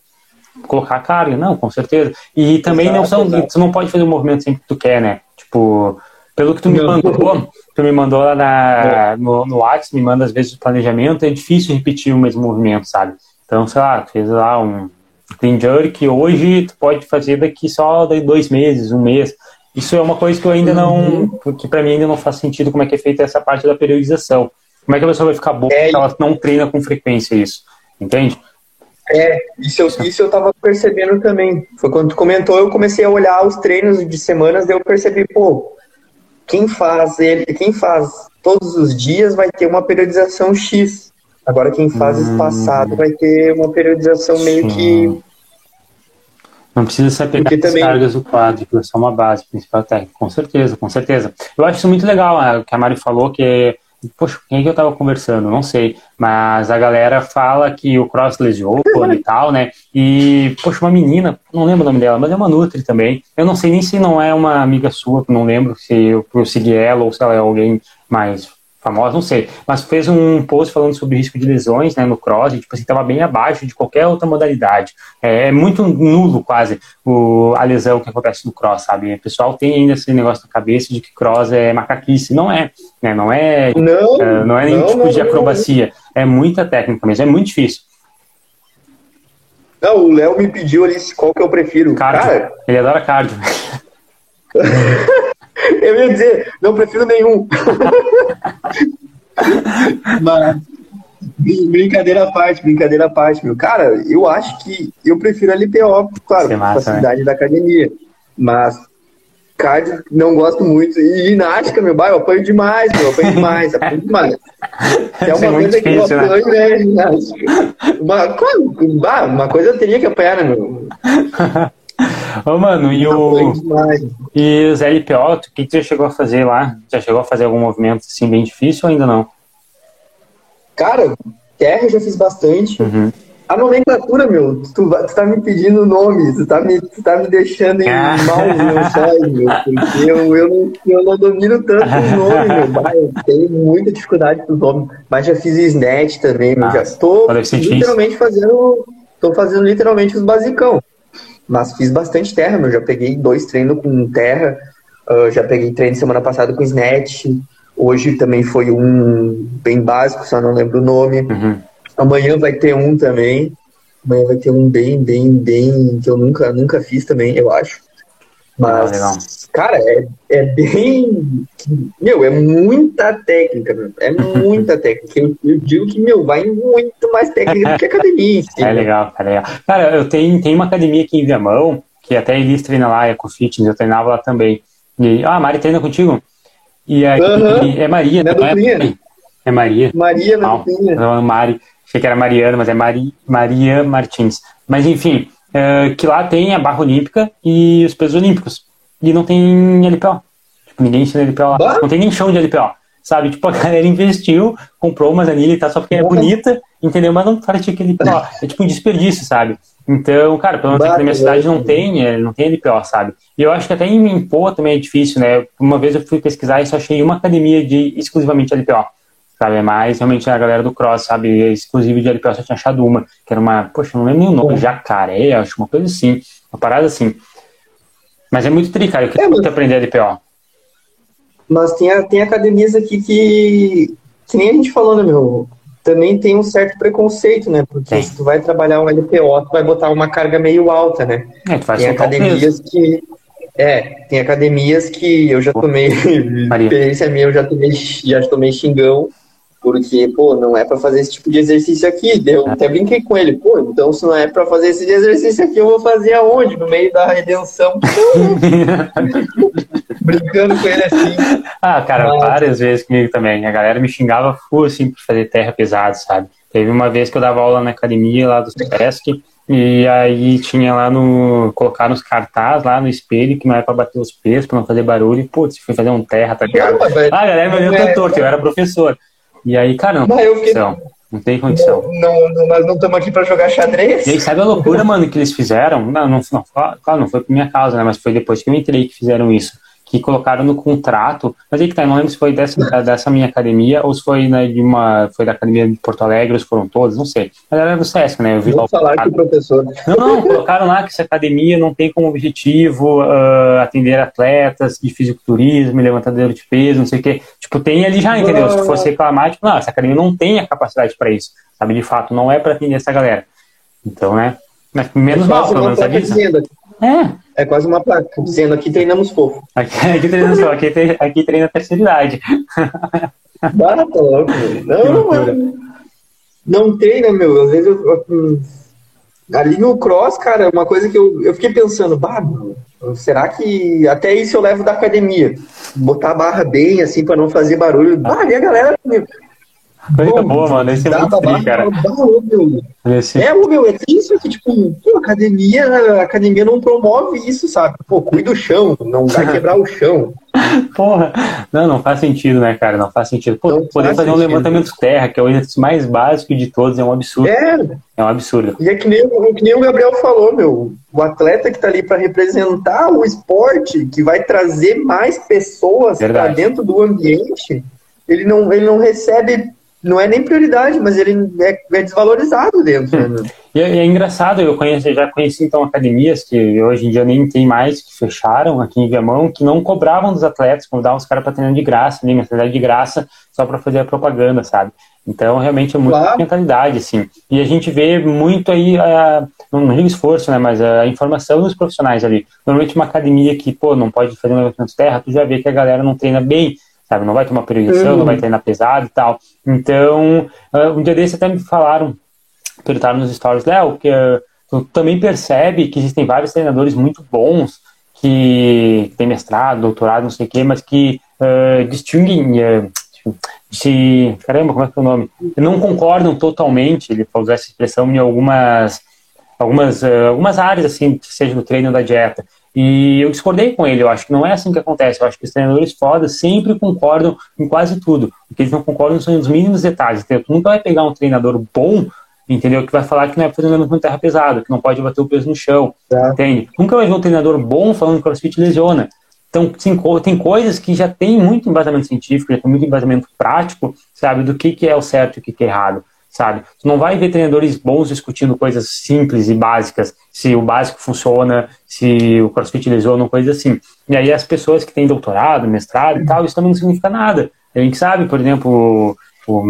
B: colocar a carga, não, com certeza. E também não
A: Exato,
B: são,
A: exato.
B: tu não pode fazer o movimento sempre que tu quer, né? Tipo, pelo que tu me
A: Não.
B: mandou, tu me mandou lá na, no, no WhatsApp, me manda às vezes o planejamento, é difícil repetir o mesmo movimento, sabe? Então, sei lá, tu fez lá um clean jerk hoje, tu pode fazer daqui só dois meses, um mês. Isso é uma coisa que eu ainda não, que para mim ainda não faz sentido como é que é feita essa parte da periodização. Como é que a pessoa vai ficar boa
A: É,
B: se ela não treina com frequência isso? Entende?
A: É, isso eu, isso eu tava percebendo também. Foi quando tu comentou, eu comecei a olhar os treinos de semanas, daí eu percebi, pô, quem faz ele, quem faz todos os dias vai ter uma periodização X. Agora quem faz
B: Hum.
A: espaçado vai ter uma periodização meio que.
B: Não precisa se apegar às
A: também-
B: cargas do quádruplo, é só uma base principal técnica. Com certeza, com certeza. Eu acho isso muito legal, né, o que a Mari falou, que Poxa, quem é que eu tava conversando? Não sei. Mas a galera fala que o Cross lesionou e tal, né? E, poxa, uma menina, não lembro o nome dela, mas é uma Nutri também. Eu não sei nem se não é uma amiga sua, não lembro se eu, eu segui ela ou se ela é alguém mais famosa, não sei. Mas fez um post falando sobre risco de lesões né, no cross, e, tipo assim, tava bem abaixo de qualquer outra modalidade. É, é muito nulo, quase, o, a lesão que acontece no cross, sabe? O pessoal tem ainda esse negócio na cabeça de que cross é macaquice. Não é, né? Não é,
A: Não,
B: é, não é nenhum
A: não,
B: tipo
A: não,
B: de acrobacia. É muita técnica mesmo, é muito difícil.
A: Não, o Léo me pediu ali qual que eu prefiro.
B: Cardio,
A: Cara,
B: ele adora cardio.
A: eu ia dizer, não prefiro nenhum. Mas, brin- brincadeira à parte, brincadeira à parte, meu. Cara, eu acho que eu prefiro a LPO, claro,
B: é massa,
A: facilidade da academia. Mas cardio não gosto muito. E ginástica, meu, bah, eu apanho demais, meu, eu apanho demais, apanho demais. É
B: é
A: uma coisa que eu
B: difícil, né?
A: apanho, né, ginástica. Uma, uma coisa eu teria que apanhar, né, meu?
B: Ô, mano, e o,
A: demais.
B: e os LPO, o que, que você chegou a fazer lá? Já chegou a fazer algum movimento assim bem difícil ou ainda não?
A: Cara, terra eu já fiz bastante.
B: Uhum.
A: A nomenclatura, meu, tu, tu tá me pedindo nome, tu tá me, tu tá me deixando em
B: Ah.
A: malzinho só, meu, porque eu, eu, não, eu não domino tanto o nome, meu, bah, eu tenho muita dificuldade com o nome, mas já fiz snatch também, meu, já
B: Nossa,
A: tô
B: difícil.
A: literalmente fazendo, tô fazendo literalmente os basicão, mas fiz bastante terra, meu, já peguei dois treinos com terra, ah, já peguei treino semana passada com snatch, hoje também foi um bem básico, só não lembro o nome,
B: Uhum.
A: Amanhã vai ter um também. Amanhã vai ter um bem, bem, bem que eu nunca, nunca fiz também, eu acho. Mas,
B: Legal, legal.
A: cara, é, é bem. Meu, é muita técnica, meu. É muita técnica. Eu, eu digo que, meu, vai muito mais técnica do que academia. em si,
B: É
A: né?
B: legal, é legal. Cara, eu tenho, tenho uma academia aqui em Viamão, que até Elis treina lá, é com fitness, eu treinava lá também. E, ah, a Mari treina contigo? E aí,
A: Aham.
B: é Maria, não é? É Maria.
A: Maria,
B: Não, não, Mari. Achei que era Mariana, mas é Mari, Maria Martins. Mas enfim, é, que lá tem a barra olímpica e os pesos olímpicos. E não tem LPO. Tipo, ninguém ensina LPO lá.
A: Bah.
B: Não tem nem chão de LPO. Sabe? Tipo, a galera investiu, comprou umas anilhas e tá só porque é bonita, entendeu? Mas não pratica LPO. É tipo um desperdício, sabe? Então, cara, pelo menos aqui na minha
A: que
B: cidade não tem, é, não tem LPO, sabe? E eu acho que até em Poa também é difícil, né? Uma vez eu fui pesquisar e só achei uma academia de exclusivamente LPO sabe? É mais realmente a galera do cross, sabe? É exclusivo de LPO, só tinha achado uma, que era uma, poxa, não lembro nem o nome, jacaré, acho uma coisa assim, uma parada assim. Mas é muito tri, cara, eu queria
A: É, mas-
B: muito aprender LPO.
A: Mas tem, a- tem academias aqui que, que nem a gente falou, né, meu? Também tem um certo preconceito, né? Porque
B: Tem.
A: se tu vai trabalhar um LPO, tu vai botar uma carga meio alta, né?
B: É, tu vai
A: Tem academias que. É, tem academias que eu já tomei.
B: Maria.
A: Experiência minha, eu já tomei, já tomei xingão. Porque, pô, não é para fazer esse tipo de exercício aqui. Eu até brinquei com ele, pô, então se não é para fazer esse exercício aqui, eu vou fazer aonde? No meio da redenção. Brincando com ele assim.
B: Ah, cara, Mas... várias vezes comigo também. A galera me xingava full, assim, por fazer terra pesada, sabe? Teve uma vez que eu dava aula na academia lá do SESC, e aí tinha lá no. colocar nos cartazes lá no espelho, que não é pra bater os pesos, pra não fazer barulho. E, putz, fui fazer um terra, tá ligado? Não, ah, a galera me é, torto, eu era professor. E aí, cara, não tem condição. Não tem condição.
A: Não, não, nós não estamos aqui para jogar xadrez.
B: E aí, sabe a loucura, mano, que eles fizeram? Não, não, não, claro, não foi por minha causa, né? Mas foi depois que eu entrei que fizeram isso que colocaram no contrato, mas aí que tá, não lembro se foi dessa, dessa minha academia ou se foi né, de uma, foi da academia de Porto Alegre, ou se foram todos, não sei. Mas era do SESC, né? Eu vi
A: Vou falar que o professor.
B: Não, não, colocaram lá que essa academia não tem como objetivo uh, atender atletas de fisiculturismo, levantador de peso, não sei o quê. Tipo, tem ali já, entendeu? Se fosse reclamar, tipo, não, essa academia não tem a capacidade para isso, sabe? De fato, não é para atender essa galera. Então, né? Mas menos mal, pelo menos avisa.
A: É. É quase uma placa dizendo aqui treinamos fofo.
B: Aqui, aqui treinamos fofo, aqui, aqui treina a terceira idade.
A: Bata louco, não, não, não treina, meu. Às vezes eu, eu, hum, ali no cross, cara, uma coisa que eu, eu fiquei pensando, bah, será que até isso eu levo da academia? Botar a barra bem, assim, para não fazer barulho. Bah, e a galera,
B: Coisa boa, mano. Esse é muito tri, cara.
A: Esse... É, meu, é isso que, tipo, pô, academia, a academia não promove isso, sabe? Pô, cuida do chão, não vai quebrar o chão.
B: Porra, não, não faz sentido, né, cara? Não faz sentido. Pô, não poder fazer sentido. um levantamento terra, que é o exercício mais básico de todos, é um absurdo. É, é um absurdo.
A: E é que nem, que nem o Gabriel falou, meu. O atleta que tá ali para representar o esporte, que vai trazer mais pessoas para dentro do ambiente, ele não, ele não recebe não é nem prioridade, mas ele é, é desvalorizado dentro. Né?
B: E é, é, engraçado, eu já conheci então academias que hoje em dia nem tem mais, que fecharam aqui em Viamão, que não cobravam dos atletas, convidavam os caras para treinar de graça, nem mensalidade de graça, só para fazer a propaganda, sabe? Então, realmente é muita claro. mentalidade, assim. E a gente vê muito aí, a, não digo esforço, né, mas a informação dos profissionais ali. Normalmente uma academia que, pô, não pode fazer um levantamento de terra, tu já vê que a galera não treina bem, sabe? Não vai tomar periodização, uhum. não vai uhum. treinar pesado e tal. Então, uh, um dia desse até me falaram, perguntaram nos stories, Léo, que uh, tu também percebe que existem vários treinadores muito bons que têm mestrado, doutorado, não sei o quê, mas que uh, distinguem de caramba, como é que é o nome? Não concordam totalmente, ele usar essa expressão em algumas algumas algumas áreas assim, seja no treino ou da dieta. E eu discordei com ele, eu acho que não é assim que acontece. Eu acho que os treinadores fodas sempre concordam em quase tudo. O que eles não concordam são os mínimos detalhes. Entendeu? Tu nunca vai pegar um treinador bom, entendeu? Que vai falar que não é fazer um levantamento terra pesado, que não pode bater o peso no chão, é. entende? Nunca vai ver um treinador bom falando que crossfit lesiona. Então, tem coisas que já tem muito embasamento científico, já tem muito embasamento prático, sabe, do que, que é o certo e o que, que é errado sabe? Tu não vai ver treinadores bons discutindo coisas simples e básicas, se o básico funciona, se o crossfit lesiona, coisa assim. E aí as pessoas que têm doutorado, mestrado e tal, isso também não significa nada. A gente sabe, por exemplo,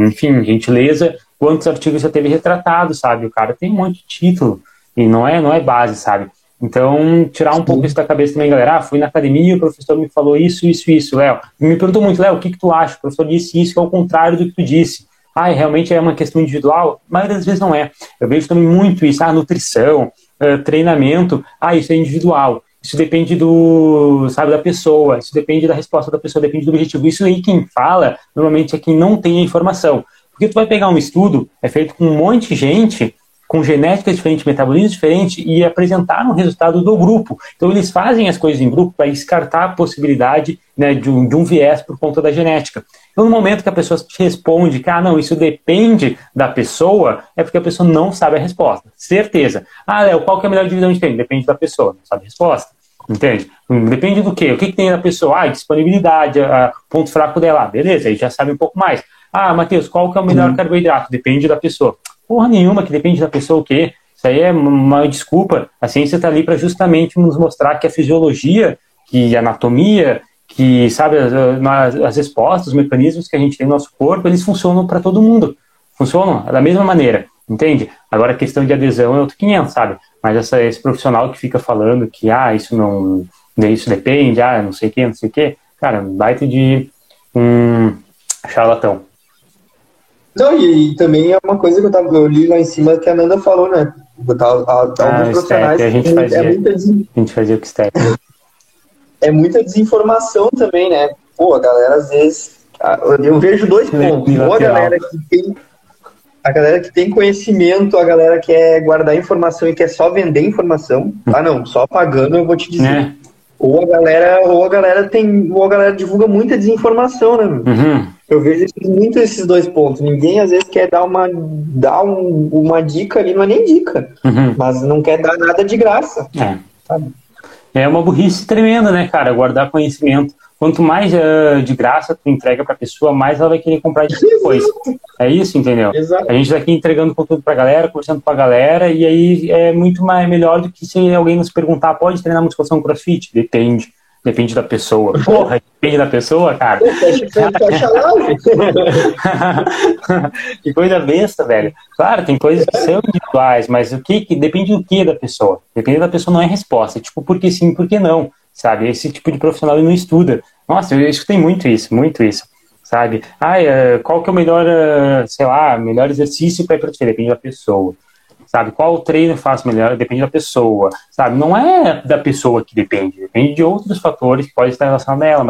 B: enfim, gentileza, quantos artigos já teve retratado, sabe? O cara tem um monte de título e não é, não é base, sabe? Então, tirar um pouco isso da cabeça também, galera. Ah, fui na academia, o professor me falou isso, isso, isso, Léo. Me perguntou muito, Léo, o que, que tu acha? O professor disse isso, que é o contrário do que tu disse ah, realmente é uma questão individual, mas às vezes não é. Eu vejo também muito isso, ah, nutrição, uh, treinamento, ah, isso é individual. Isso depende do, sabe, da pessoa, isso depende da resposta da pessoa, depende do objetivo. Isso aí quem fala, normalmente é quem não tem a informação. Porque tu vai pegar um estudo, é feito com um monte de gente, com genética diferente, metabolismo diferente e apresentar um resultado do grupo. Então eles fazem as coisas em grupo para descartar a possibilidade né, de, um, de, um, viés por conta da genética. Então no momento que a pessoa te responde que ah, não, isso depende da pessoa, é porque a pessoa não sabe a resposta. Certeza. Ah, Léo, qual que é a melhor divisão de treino? Depende da pessoa, não sabe a resposta. Entende? Depende do quê? O que, que tem na pessoa? Ah, disponibilidade, a, ponto fraco dela. Beleza, aí já sabe um pouco mais. Ah, Matheus, qual que é o melhor uhum. carboidrato? Depende da pessoa. Porra nenhuma, que depende da pessoa o quê? Isso aí é uma desculpa. A ciência está ali para justamente nos mostrar que a fisiologia, que a anatomia, que sabe as, as respostas, os mecanismos que a gente tem no nosso corpo, eles funcionam para todo mundo. Funcionam da mesma maneira, entende? Agora a questão de adesão é outro 500, sabe? Mas essa, esse profissional que fica falando que ah, isso não, isso depende, ah, não sei o que, não sei o que, cara, baita de um charlatão.
A: Não, e, e, também é uma coisa que eu, tava, eu li lá em cima que a Nanda falou, né? Botar
B: ah, alguns profissionais. A gente fazia, é muita, a gente fazia o que step.
A: É muita desinformação também, né? Pô, a galera às vezes. Eu vejo dois pontos. Ou a galera que tem. A galera que tem conhecimento, a galera que quer guardar informação e quer só vender informação. Ah, não, só pagando eu vou te dizer. É. Ou a galera, ou a galera tem, ou a galera divulga muita desinformação, né? Uhum. Eu vejo muito esses dois pontos. Ninguém às vezes quer dar uma, dar um, uma dica ali, não é nem dica, uhum. mas não quer dar nada de graça.
B: É. Sabe? É uma burrice tremenda, né, cara? Guardar conhecimento. Quanto mais uh, de graça tu entrega para a pessoa, mais ela vai querer comprar depois. É isso, entendeu? Exato. A gente tá aqui entregando conteúdo para a galera, conversando com a galera, e aí é muito mais melhor do que se alguém nos perguntar, pode treinar musculação crossfit? Depende. Depende da pessoa. Porra, depende da pessoa, cara. que coisa besta, velho. Claro, tem coisas que são individuais, mas o que, que depende do que da pessoa. Depende da pessoa não é resposta. Tipo, por que sim, por que não? Sabe? Esse tipo de profissional ele não estuda. Nossa, eu escutei muito isso, muito isso. Sabe? Ah, qual que é o melhor, eh, sei lá, melhor exercício para hipertrofia? Depende da pessoa sabe? Qual treino faz melhor? Depende da pessoa, sabe? Não é da pessoa que depende, depende de outros fatores que podem estar relacionados a ela, mas